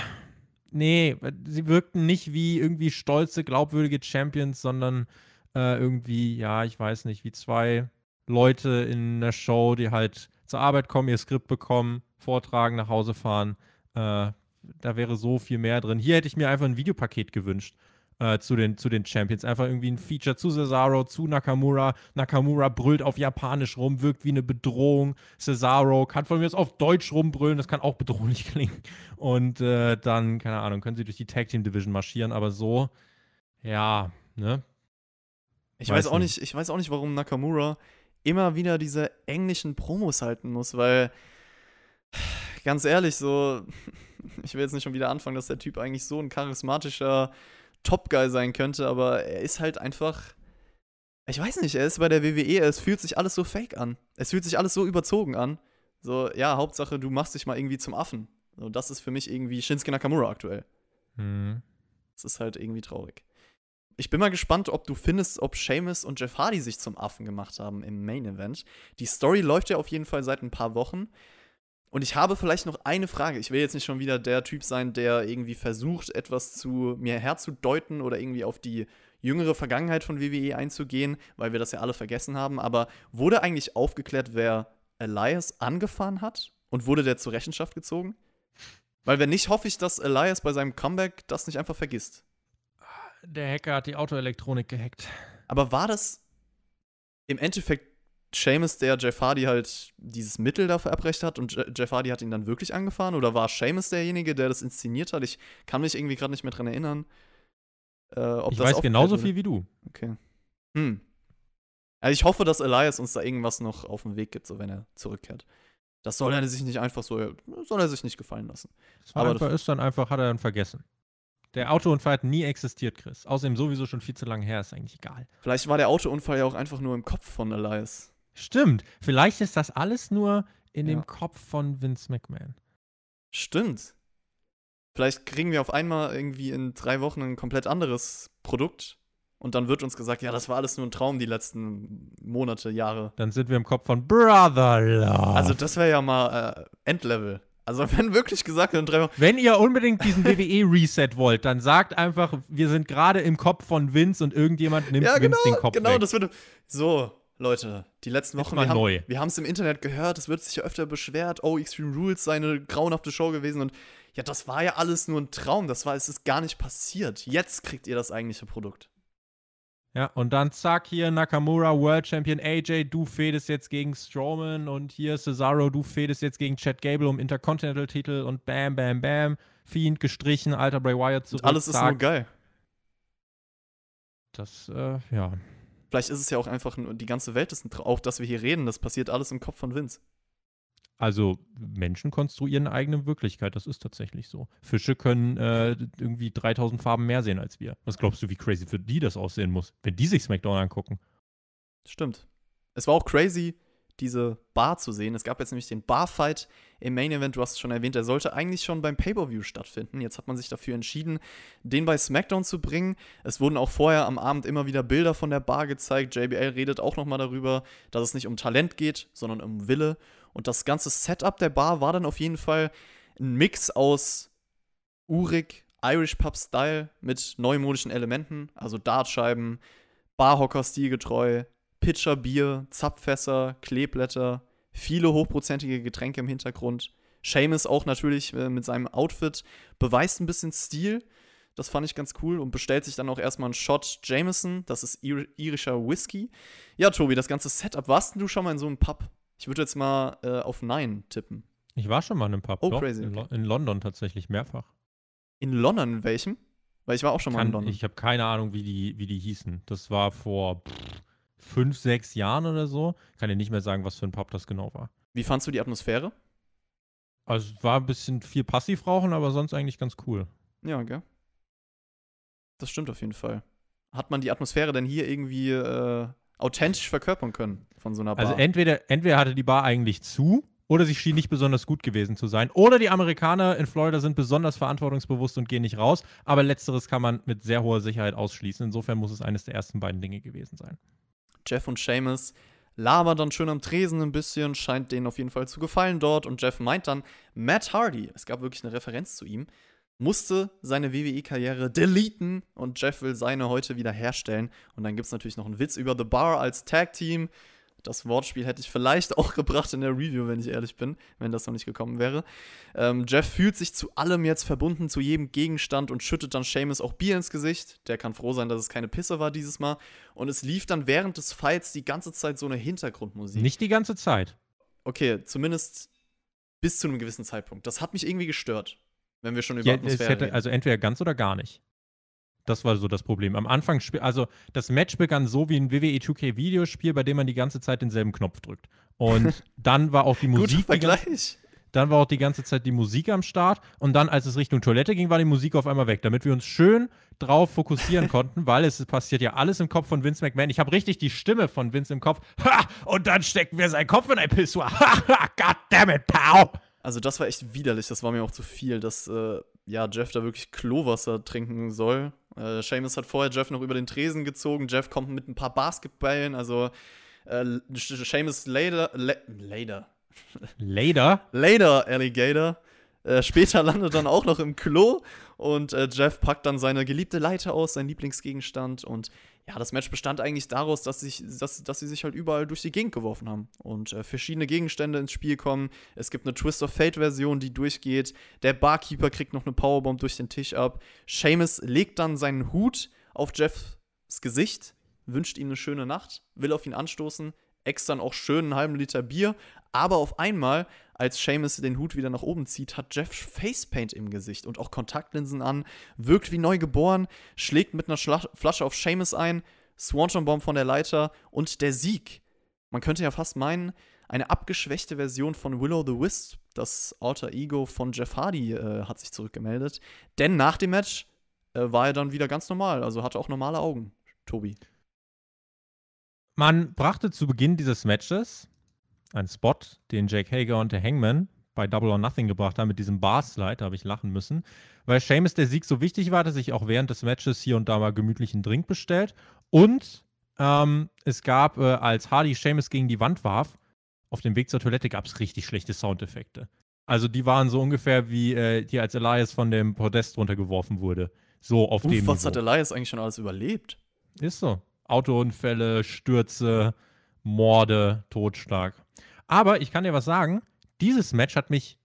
nee, sie wirkten nicht wie irgendwie stolze, glaubwürdige Champions, sondern äh, irgendwie, ja, ich weiß nicht, wie zwei Leute in einer Show, die halt zur Arbeit kommen, ihr Skript bekommen, vortragen, nach Hause fahren. Äh, da wäre so viel mehr drin. Hier hätte ich mir einfach ein Videopaket gewünscht äh, zu, den, zu den Champions. Einfach irgendwie ein Feature zu Cesaro, zu Nakamura. Nakamura brüllt auf Japanisch rum, wirkt wie eine Bedrohung. Cesaro kann von mir aus auf Deutsch rumbrüllen, das kann auch bedrohlich [LAUGHS] klingen. Und äh, dann, keine Ahnung, können sie durch die Tag Team Division marschieren, aber so, ja, ne? Ich Weiß weiß, auch nicht. nicht, ich weiß auch nicht, warum Nakamura immer wieder diese englischen Promos halten muss, weil ganz ehrlich, so [LAUGHS] ich will jetzt nicht schon wieder anfangen, dass der Typ eigentlich so ein charismatischer Top-Guy sein könnte, aber er ist halt einfach ich weiß nicht, er ist bei der WWE, es fühlt sich alles so fake an. Es fühlt sich alles so überzogen an. So, ja, Hauptsache, du machst dich mal irgendwie zum Affen. So, das ist für mich irgendwie Shinsuke Nakamura aktuell. Hm. Das ist halt irgendwie traurig. Ich bin mal gespannt, ob du findest, ob Seamus und Jeff Hardy sich zum Affen gemacht haben im Main Event. Die Story läuft ja auf jeden Fall seit ein paar Wochen. Und ich habe vielleicht noch eine Frage. Ich will jetzt nicht schon wieder der Typ sein, der irgendwie versucht, etwas zu mir herzudeuten oder irgendwie auf die jüngere Vergangenheit von WWE einzugehen, weil wir das ja alle vergessen haben. Aber wurde eigentlich aufgeklärt, wer Elias angefahren hat? Und wurde der zur Rechenschaft gezogen? Weil wenn nicht, hoffe ich, dass Elias bei seinem Comeback das nicht einfach vergisst. Der Hacker hat die Autoelektronik gehackt. Aber war das im Endeffekt Seamus, der Jeff Hardy halt dieses Mittel da verabreicht hat und Je Jeff Hardy hat ihn dann wirklich angefahren? Oder war Seamus derjenige, der das inszeniert hat? Ich kann mich irgendwie gerade nicht mehr dran erinnern. Äh, ob ich das weiß genauso viel wie du. Okay. Hm. Also ich hoffe, dass Elias uns da irgendwas noch auf den Weg gibt, so wenn er zurückkehrt. Das soll er sich nicht einfach so, soll er sich nicht gefallen lassen. Das war Aber einfach, das- ist dann einfach, hat er dann vergessen. Der Autounfall hat nie existiert, Chris. Außerdem sowieso schon viel zu lange her, ist eigentlich egal. Vielleicht war der Autounfall ja auch einfach nur im Kopf von Elias. Stimmt. Vielleicht ist das alles nur in Ja. dem Kopf von Vince McMahon. Stimmt. Vielleicht kriegen wir auf einmal irgendwie in drei Wochen ein komplett anderes Produkt und dann wird uns gesagt, ja, das war alles nur ein Traum die letzten Monate, Jahre. Dann sind wir im Kopf von Brother Love. Also das wäre ja mal äh, Endlevel. Also [LAUGHS] wenn wirklich gesagt wird in drei Wochen, Wenn ihr unbedingt diesen WWE-Reset wollt, dann sagt einfach, wir sind gerade im Kopf von Vince und irgendjemand nimmt ja Vince genau, den Kopf genau, weg. das würde so. Leute, die letzten Wochen, wir haben, neu. wir haben es im Internet gehört, es wird sich ja öfter beschwert, oh, Extreme Rules sei eine grauenhafte Show gewesen und ja, das war ja alles nur ein Traum, das war, es ist gar nicht passiert. Jetzt kriegt ihr das eigentliche Produkt. Ja, und dann zack, hier Nakamura, World Champion AJ, du fädest jetzt gegen Strowman und hier Cesaro, du fädest jetzt gegen Chad Gable um Intercontinental-Titel und bam, bam, bam. Fiend gestrichen, alter Bray Wyatt zurück. Und alles ist zack. nur geil. Das, äh, ja. Vielleicht ist es ja auch einfach nur, die ganze Welt ist ein Traum. Auch, dass wir hier reden, das passiert alles im Kopf von Vince. Also Menschen konstruieren eine eigene Wirklichkeit, das ist tatsächlich so. Fische können äh, irgendwie 3000 Farben mehr sehen als wir. Was glaubst du, wie crazy für die das aussehen muss, wenn die sich SmackDown angucken? Stimmt. Es war auch crazy, diese Bar zu sehen. Es gab jetzt nämlich den Barfight im Main Event, du hast es schon erwähnt, der sollte eigentlich schon beim Pay-Per-View stattfinden. Jetzt hat man sich dafür entschieden, den bei SmackDown zu bringen. Es wurden auch vorher am Abend immer wieder Bilder von der Bar gezeigt. JBL redet auch nochmal darüber, dass es nicht um Talent geht, sondern um Wille. Und das ganze Setup der Bar war dann auf jeden Fall ein Mix aus urig, Irish Pub Style mit neumodischen Elementen, also Dartscheiben, Barhocker-Stil getreu, Pitcher Bier, Zapfässer, Kleeblätter, viele hochprozentige Getränke im Hintergrund. Seamus auch natürlich äh, mit seinem Outfit beweist ein bisschen Stil. Das fand ich ganz cool und bestellt sich dann auch erstmal einen Shot Jameson. Das ist ir irischer Whisky. Ja, Tobi, das ganze Setup. Warst du schon mal in so einem Pub? Ich würde jetzt mal äh, auf Nein tippen. Ich war schon mal in einem Pub. Oh, doch, crazy, In, Lo in London tatsächlich mehrfach. In London in welchem? Weil ich war auch schon mal in London. ich habe keine Ahnung, wie die, wie die hießen. Das war vor pff, fünf, sechs Jahren oder so. Kann dir nicht mehr sagen, was für ein Pub das genau war. Wie fandst du die Atmosphäre? Also es war ein bisschen viel Passivrauchen, aber sonst eigentlich ganz cool. Ja, gell? Das stimmt auf jeden Fall. Hat man die Atmosphäre denn hier irgendwie äh, authentisch verkörpern können von so einer Bar? Also entweder, entweder hatte die Bar eigentlich zu oder sie schien nicht besonders gut gewesen zu sein. Oder die Amerikaner in Florida sind besonders verantwortungsbewusst und gehen nicht raus. Aber letzteres kann man mit sehr hoher Sicherheit ausschließen. Insofern muss es eines der ersten beiden Dinge gewesen sein. Jeff und Seamus labern dann schön am Tresen ein bisschen, scheint denen auf jeden Fall zu gefallen dort. Und Jeff meint dann, Matt Hardy, es gab wirklich eine Referenz zu ihm, musste seine WWE-Karriere deleten und Jeff will seine heute wieder herstellen. Und dann gibt es natürlich noch einen Witz über The Bar als Tag-Team. Das Wortspiel hätte ich vielleicht [LAUGHS] auch gebracht in der Review, wenn ich ehrlich bin, wenn das noch nicht gekommen wäre. Ähm, Jeff fühlt sich zu allem jetzt verbunden, zu jedem Gegenstand und schüttet dann Seamus auch Bier ins Gesicht. Der kann froh sein, dass es keine Pisse war dieses Mal. Und es lief dann während des Fights die ganze Zeit so eine Hintergrundmusik. Nicht die ganze Zeit. Okay, zumindest bis zu einem gewissen Zeitpunkt. Das hat mich irgendwie gestört, wenn wir schon über Ja, Atmosphäre hätte, reden. also entweder ganz oder gar nicht. Das war so das Problem. Am Anfang, also das Match begann so wie ein WWE 2K Videospiel, bei dem man die ganze Zeit denselben Knopf drückt. Und [LAUGHS] dann war auch die Guter Musik ganze, Vergleich. dann war auch die ganze Zeit die Musik am Start und dann, als es Richtung Toilette ging, war die Musik auf einmal weg, damit wir uns schön drauf fokussieren [LAUGHS] konnten, weil es passiert ja alles im Kopf von Vince McMahon. Ich habe richtig die Stimme von Vince im Kopf. Ha! Und dann stecken wir seinen Kopf in ein Pissoir. [LAUGHS] Ha! God damn it, pow! Also das war echt widerlich, das war mir auch zu viel, dass äh, ja, Jeff da wirklich Klowasser trinken soll. Äh, Seamus hat vorher Jeff noch über den Tresen gezogen, Jeff kommt mit ein paar Basketballen, also äh, Seamus later, la later, Later. later Alligator. Äh, später [LAUGHS] landet dann auch noch im Klo und äh, Jeff packt dann seine geliebte Leiter aus, sein Lieblingsgegenstand. Und ja, das Match bestand eigentlich daraus, dass, sich, dass, dass sie sich halt überall durch die Gegend geworfen haben und äh, verschiedene Gegenstände ins Spiel kommen. Es gibt eine Twist of Fate-Version, die durchgeht. Der Barkeeper kriegt noch eine Powerbomb durch den Tisch ab. Seamus legt dann seinen Hut auf Jeffs Gesicht, wünscht ihm eine schöne Nacht, will auf ihn anstoßen, äxt dann auch schön einen halben Liter Bier. Aber auf einmal, als Seamus den Hut wieder nach oben zieht, hat Jeff Facepaint im Gesicht und auch Kontaktlinsen an, wirkt wie neugeboren, schlägt mit einer Schla Flasche auf Seamus ein, Swanton Bomb von der Leiter und der Sieg. Man könnte ja fast meinen, eine abgeschwächte Version von Willow the Wisp, das Alter Ego von Jeff Hardy, äh, hat sich zurückgemeldet. Denn nach dem Match äh, war er dann wieder ganz normal, also hatte auch normale Augen, Tobi. Man brachte zu Beginn dieses Matches einen Spot, den Jake Hager und der Hangman bei Double or Nothing gebracht haben mit diesem Bar-Slide, da habe ich lachen müssen, weil Seamus der Sieg so wichtig war, dass ich auch während des Matches hier und da mal gemütlichen Drink bestellt und ähm, es gab, äh, als Hardy Seamus gegen die Wand warf, auf dem Weg zur Toilette gab es richtig schlechte Soundeffekte. Also die waren so ungefähr wie äh, die als Elias von dem Podest runtergeworfen wurde. So auf Uff, dem was Niveau. hat Elias eigentlich schon alles überlebt? Ist so. Autounfälle, Stürze, Morde, Totschlag. Aber ich kann dir was sagen, dieses Match hat mich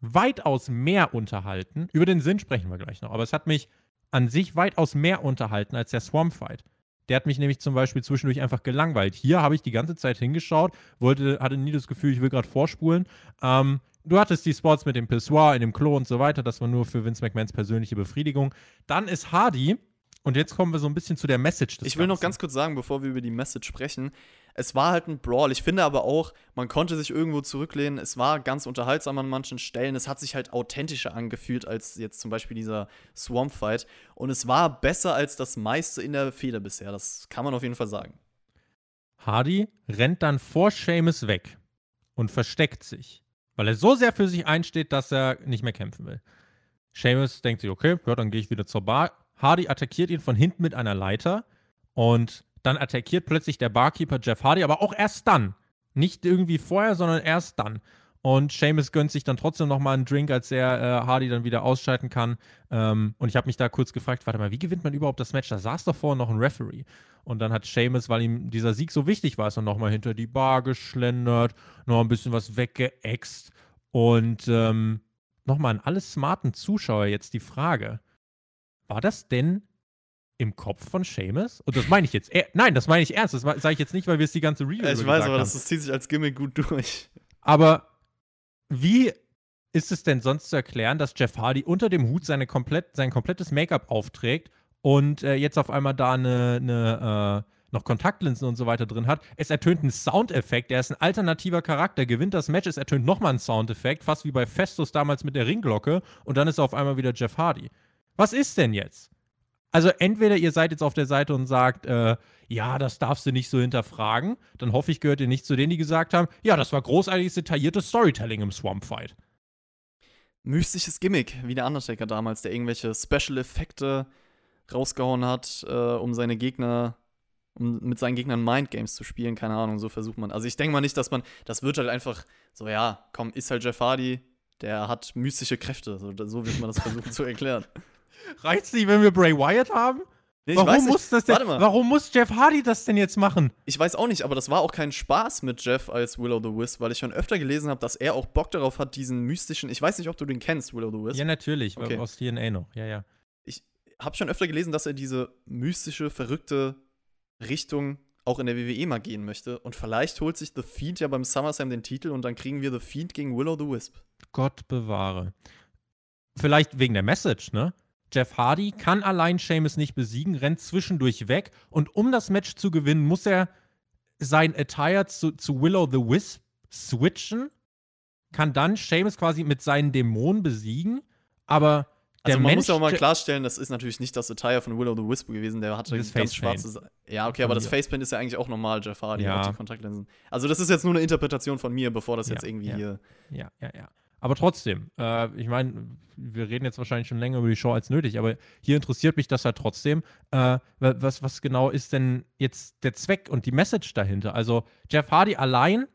weitaus mehr unterhalten. Über den Sinn sprechen wir gleich noch, aber es hat mich an sich weitaus mehr unterhalten als der Swamp Fight. Der hat mich nämlich zum Beispiel zwischendurch einfach gelangweilt. Hier habe ich die ganze Zeit hingeschaut, wollte, hatte nie das Gefühl, ich will gerade vorspulen. Ähm, du hattest die Spots mit dem Pissoir, in dem Klo und so weiter. Das war nur für Vince McMahons persönliche Befriedigung. Dann ist Hardy, und jetzt kommen wir so ein bisschen zu der Message des Ich will noch Ganzen. ganz kurz sagen, bevor wir über die Message sprechen. Es war halt ein Brawl. Ich finde aber auch, man konnte sich irgendwo zurücklehnen. Es war ganz unterhaltsam an manchen Stellen. Es hat sich halt authentischer angefühlt als jetzt zum Beispiel dieser Swamp Fight. Und es war besser als das meiste in der Feder bisher. Das kann man auf jeden Fall sagen. Hardy rennt dann vor Seamus weg und versteckt sich, weil er so sehr für sich einsteht, dass er nicht mehr kämpfen will. Seamus denkt sich, okay, ja, dann gehe ich wieder zur Bar. Hardy attackiert ihn von hinten mit einer Leiter und dann attackiert plötzlich der Barkeeper Jeff Hardy, aber auch erst dann. Nicht irgendwie vorher, sondern erst dann. Und Seamus gönnt sich dann trotzdem nochmal einen Drink, als er äh, Hardy dann wieder ausschalten kann. Ähm, und ich habe mich da kurz gefragt, warte mal, wie gewinnt man überhaupt das Match? Da saß doch vorher noch ein Referee. Und dann hat Seamus, weil ihm dieser Sieg so wichtig war, ist dann nochmal hinter die Bar geschlendert, noch ein bisschen was weggeext. Und ähm, nochmal an alle smarten Zuschauer jetzt die Frage: War das denn im Kopf von Seamus? Und das meine ich jetzt. Er, nein, das meine ich ernst. Das sage ich jetzt nicht, weil wir es die ganze Review Ja, ich weiß, aber das, das zieht sich als Gimmick gut durch. Aber wie ist es denn sonst zu erklären, dass Jeff Hardy unter dem Hut seine komplett, sein komplettes Make-up aufträgt und äh, jetzt auf einmal da eine, eine äh, noch Kontaktlinsen und so weiter drin hat? Es ertönt ein Soundeffekt, der ist ein alternativer Charakter, gewinnt das Match, es ertönt nochmal ein Soundeffekt, fast wie bei Festus damals mit der Ringglocke und dann ist er auf einmal wieder Jeff Hardy. Was ist denn jetzt? Also entweder ihr seid jetzt auf der Seite und sagt, äh, ja, das darfst du nicht so hinterfragen, dann hoffe ich, gehört ihr nicht zu denen, die gesagt haben, ja, das war großartiges, detailliertes Storytelling im Swamp Fight. Mystisches Gimmick, wie der Undertaker damals, der irgendwelche Special-Effekte rausgehauen hat, äh, um seine Gegner, um mit seinen Gegnern Mindgames zu spielen, keine Ahnung, so versucht man. Also ich denke mal nicht, dass man, das wird halt einfach so, ja, komm, ist halt Jeff Hardy, der hat mystische Kräfte, so, so wird man das versuchen zu erklären. [LAUGHS] Reicht's nicht, wenn wir Bray Wyatt haben? Nee, ich warum, muss das denn, warum muss Jeff Hardy das denn jetzt machen? Ich weiß auch nicht, aber das war auch kein Spaß mit Jeff als Will o' the Wisp, weil ich schon öfter gelesen habe, dass er auch Bock darauf hat, diesen mystischen, ich weiß nicht, ob du den kennst, Will o' the Wisp. Ja, natürlich, Okay. aus TNA noch. Ja, ja. habe schon öfter gelesen, dass er diese mystische, verrückte Richtung auch in der WWE mal gehen möchte. Und vielleicht holt sich The Fiend ja beim SummerSlam den Titel und dann kriegen wir The Fiend gegen Will o' the Wisp. Gott bewahre. Vielleicht wegen der Message, ne? Jeff Hardy kann allein Sheamus nicht besiegen, rennt zwischendurch weg und um das Match zu gewinnen, muss er sein Attire zu, zu Willow the Wisp switchen, kann dann Sheamus quasi mit seinen Dämonen besiegen, aber der Also man Mensch, muss ja auch mal klarstellen, das ist natürlich nicht das Attire von Will o' the Wisp gewesen, der hatte Das ganz Facepaint. schwarze. Sa- Ja, okay, aber das. Facepaint ist ja eigentlich auch normal, Jeff Hardy, Ja. die Kontaktlinsen. Also das ist jetzt nur eine Interpretation von mir, bevor das jetzt Ja, irgendwie ja. hier. Ja, ja, ja. Aber trotzdem, äh, ich meine, wir reden jetzt wahrscheinlich schon länger über die Show als nötig, aber hier interessiert mich das halt trotzdem. Äh, wa- was, was genau ist denn jetzt der Zweck und die Message dahinter? Also Jeff Hardy allein,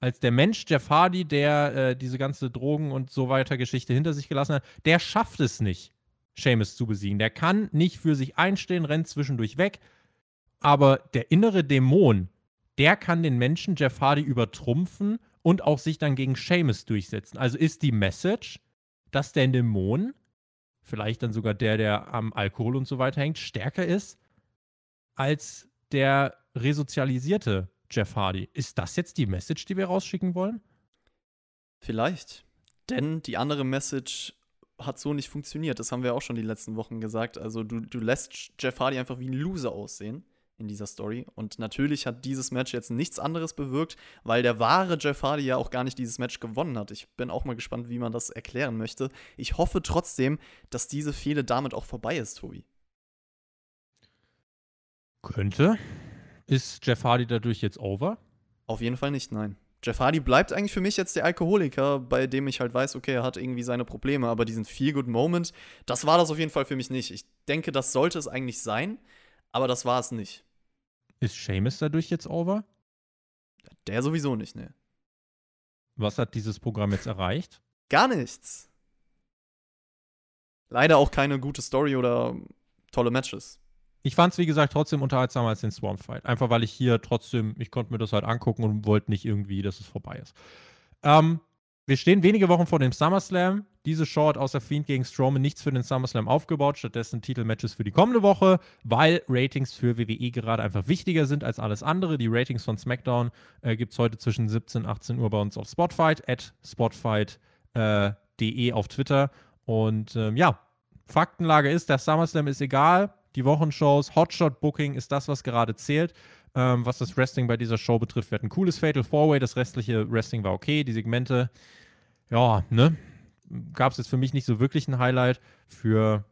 als der Mensch Jeff Hardy, der äh, diese ganze Drogen und so weiter Geschichte hinter sich gelassen hat, der schafft es nicht, Seamus zu besiegen. Der kann nicht für sich einstehen, rennt zwischendurch weg. Aber der innere Dämon, der kann den Menschen Jeff Hardy übertrumpfen und auch sich dann gegen Seamus durchsetzen. Also ist die Message, dass der Dämon, vielleicht dann sogar der, der am Alkohol und so weiter hängt, stärker ist als der resozialisierte Jeff Hardy. Ist das jetzt die Message, die wir rausschicken wollen? Vielleicht. Denn die andere Message hat so nicht funktioniert. Das haben wir auch schon die letzten Wochen gesagt. Also du, du lässt Jeff Hardy einfach wie ein Loser aussehen in dieser Story. Und natürlich hat dieses Match jetzt nichts anderes bewirkt, weil der wahre Jeff Hardy ja auch gar nicht dieses Match gewonnen hat. Ich bin auch mal gespannt, wie man das erklären möchte. Ich hoffe trotzdem, dass diese Fehde damit auch vorbei ist, Tobi. Könnte. Ist Jeff Hardy dadurch jetzt over? Auf jeden Fall nicht, nein. Jeff Hardy bleibt eigentlich für mich jetzt der Alkoholiker, bei dem ich halt weiß, okay, er hat irgendwie seine Probleme, aber diesen Feel-Good-Moment, das war das auf jeden Fall für mich nicht. Ich denke, das sollte es eigentlich sein, aber das war es nicht. Ist Seamus dadurch jetzt over? Der sowieso nicht, ne. Was hat dieses Programm jetzt erreicht? Gar nichts. Leider auch keine gute Story oder tolle Matches. Ich fand es, wie gesagt, trotzdem unterhaltsamer als den Swamp Fight. Einfach weil ich hier trotzdem, ich konnte mir das halt angucken und wollte nicht irgendwie, dass es vorbei ist. Ähm, wir stehen wenige Wochen vor dem SummerSlam. Diese Show hat außer Fiend gegen Strowman nichts für den SummerSlam aufgebaut, stattdessen Titelmatches für die kommende Woche, weil Ratings für WWE gerade einfach wichtiger sind als alles andere. Die Ratings von SmackDown äh, gibt es heute zwischen 17 und 18 Uhr bei uns auf Spotfight, at spotfight.de auf Twitter. Und ähm, ja, Faktenlage ist, der SummerSlam ist egal. Die Wochenshows, Hotshot-Booking ist das, was gerade zählt. Ähm, was das Wrestling bei dieser Show betrifft, wir hatten ein cooles Fatal Four-Way. Das restliche Wrestling war okay. Die Segmente, ja, ne? Gab es jetzt für mich nicht so wirklich ein Highlight. Für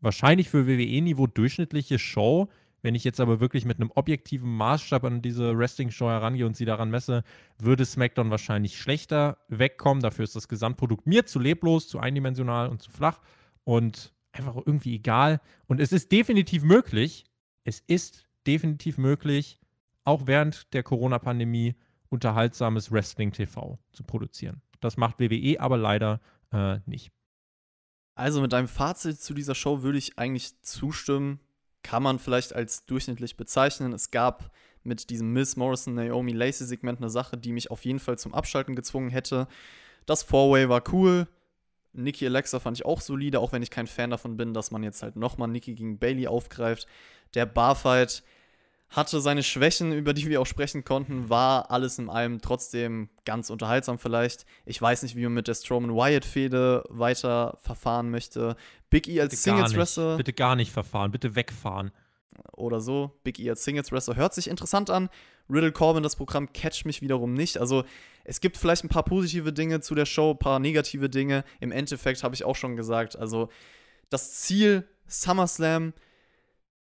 wahrscheinlich für WWE-Niveau durchschnittliche Show Wenn ich jetzt aber wirklich mit einem objektiven Maßstab an diese Wrestling-Show herangehe und sie daran messe, würde SmackDown wahrscheinlich schlechter wegkommen. Dafür ist das Gesamtprodukt mir zu leblos, zu eindimensional und zu flach und einfach irgendwie egal. Und es ist definitiv möglich, es ist definitiv möglich, auch während der Corona-Pandemie unterhaltsames Wrestling-TV zu produzieren. Das macht WWE aber leider äh, nicht. Also mit deinem Fazit zu dieser Show würde ich eigentlich zustimmen. Kann man vielleicht als durchschnittlich bezeichnen. Es gab mit diesem Miss Morrison Naomi Lacey Segment eine Sache, die mich auf jeden Fall zum Abschalten gezwungen hätte. Das Four-Way war cool. Nikki Alexa fand ich auch solide, auch wenn ich kein Fan davon bin, dass man jetzt halt nochmal Nikki gegen Bailey aufgreift. Der Barfight hatte seine Schwächen, über die wir auch sprechen konnten, war alles in allem trotzdem ganz unterhaltsam vielleicht. Ich weiß nicht, wie man mit der Strowman-Wyatt-Fehde weiter verfahren möchte. Big E als Singles-Wrestler. Bitte gar nicht verfahren, bitte wegfahren. Oder so. Big E als Singles-Wrestler hört sich interessant an. Riddle Corbin, das Programm catcht mich wiederum nicht. Also es gibt vielleicht ein paar positive Dinge zu der Show, ein paar negative Dinge. Im Endeffekt habe ich auch schon gesagt, also das Ziel SummerSlam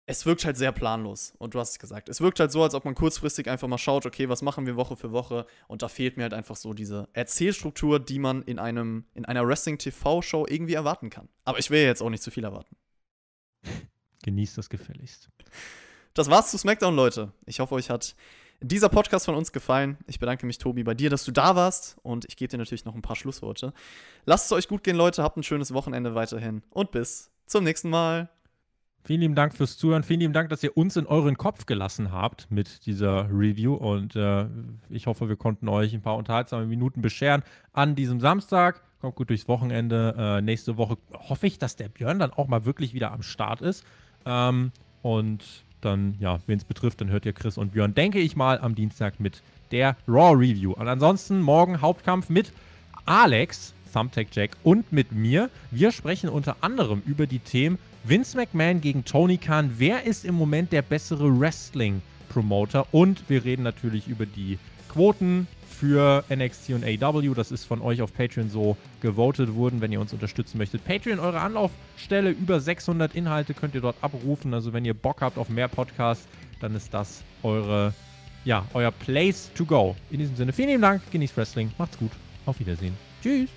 es wirkt halt sehr planlos. Und du hast es gesagt. Es wirkt halt so, als ob man kurzfristig einfach mal schaut, okay, was machen wir Woche für Woche? Und da fehlt mir halt einfach so diese Erzählstruktur, die man in einem, in einer Wrestling-TV-Show irgendwie erwarten kann. Aber ich will jetzt auch nicht zu viel erwarten. [LAUGHS] Genießt das gefälligst. Das war's zu SmackDown, Leute. Ich hoffe, euch hat dieser Podcast von uns gefallen. Ich bedanke mich, Tobi, bei dir, dass du da warst. Und ich gebe dir natürlich noch ein paar Schlussworte. Lasst es euch gut gehen, Leute. Habt ein schönes Wochenende weiterhin. Und bis zum nächsten Mal. Vielen lieben Dank fürs Zuhören. Vielen lieben Dank, dass ihr uns in euren Kopf gelassen habt mit dieser Review. Und äh, ich hoffe, wir konnten euch ein paar unterhaltsame Minuten bescheren an diesem Samstag. Kommt gut durchs Wochenende. Äh, nächste Woche hoffe ich, dass der Björn dann auch mal wirklich wieder am Start ist. Ähm, und dann, ja, wen es betrifft, dann hört ihr Chris und Björn, denke ich mal, am Dienstag mit der Raw Review. Und ansonsten morgen Hauptkampf mit Alex, Thumbtack Jack und mit mir. Wir sprechen unter anderem über die Themen Vince McMahon gegen Tony Khan. Wer ist im Moment der bessere Wrestling-Promoter? Und wir reden natürlich über die Quoten für NXT und AW. Das ist von euch auf Patreon so gewotet worden, wenn ihr uns unterstützen möchtet. Patreon, eure Anlaufstelle. Über 600 Inhalte könnt ihr dort abrufen. Also wenn ihr Bock habt auf mehr Podcasts, dann ist das eure, ja, euer Place to go. In diesem Sinne, vielen lieben Dank. Genießt Wrestling. Macht's gut. Auf Wiedersehen. Tschüss.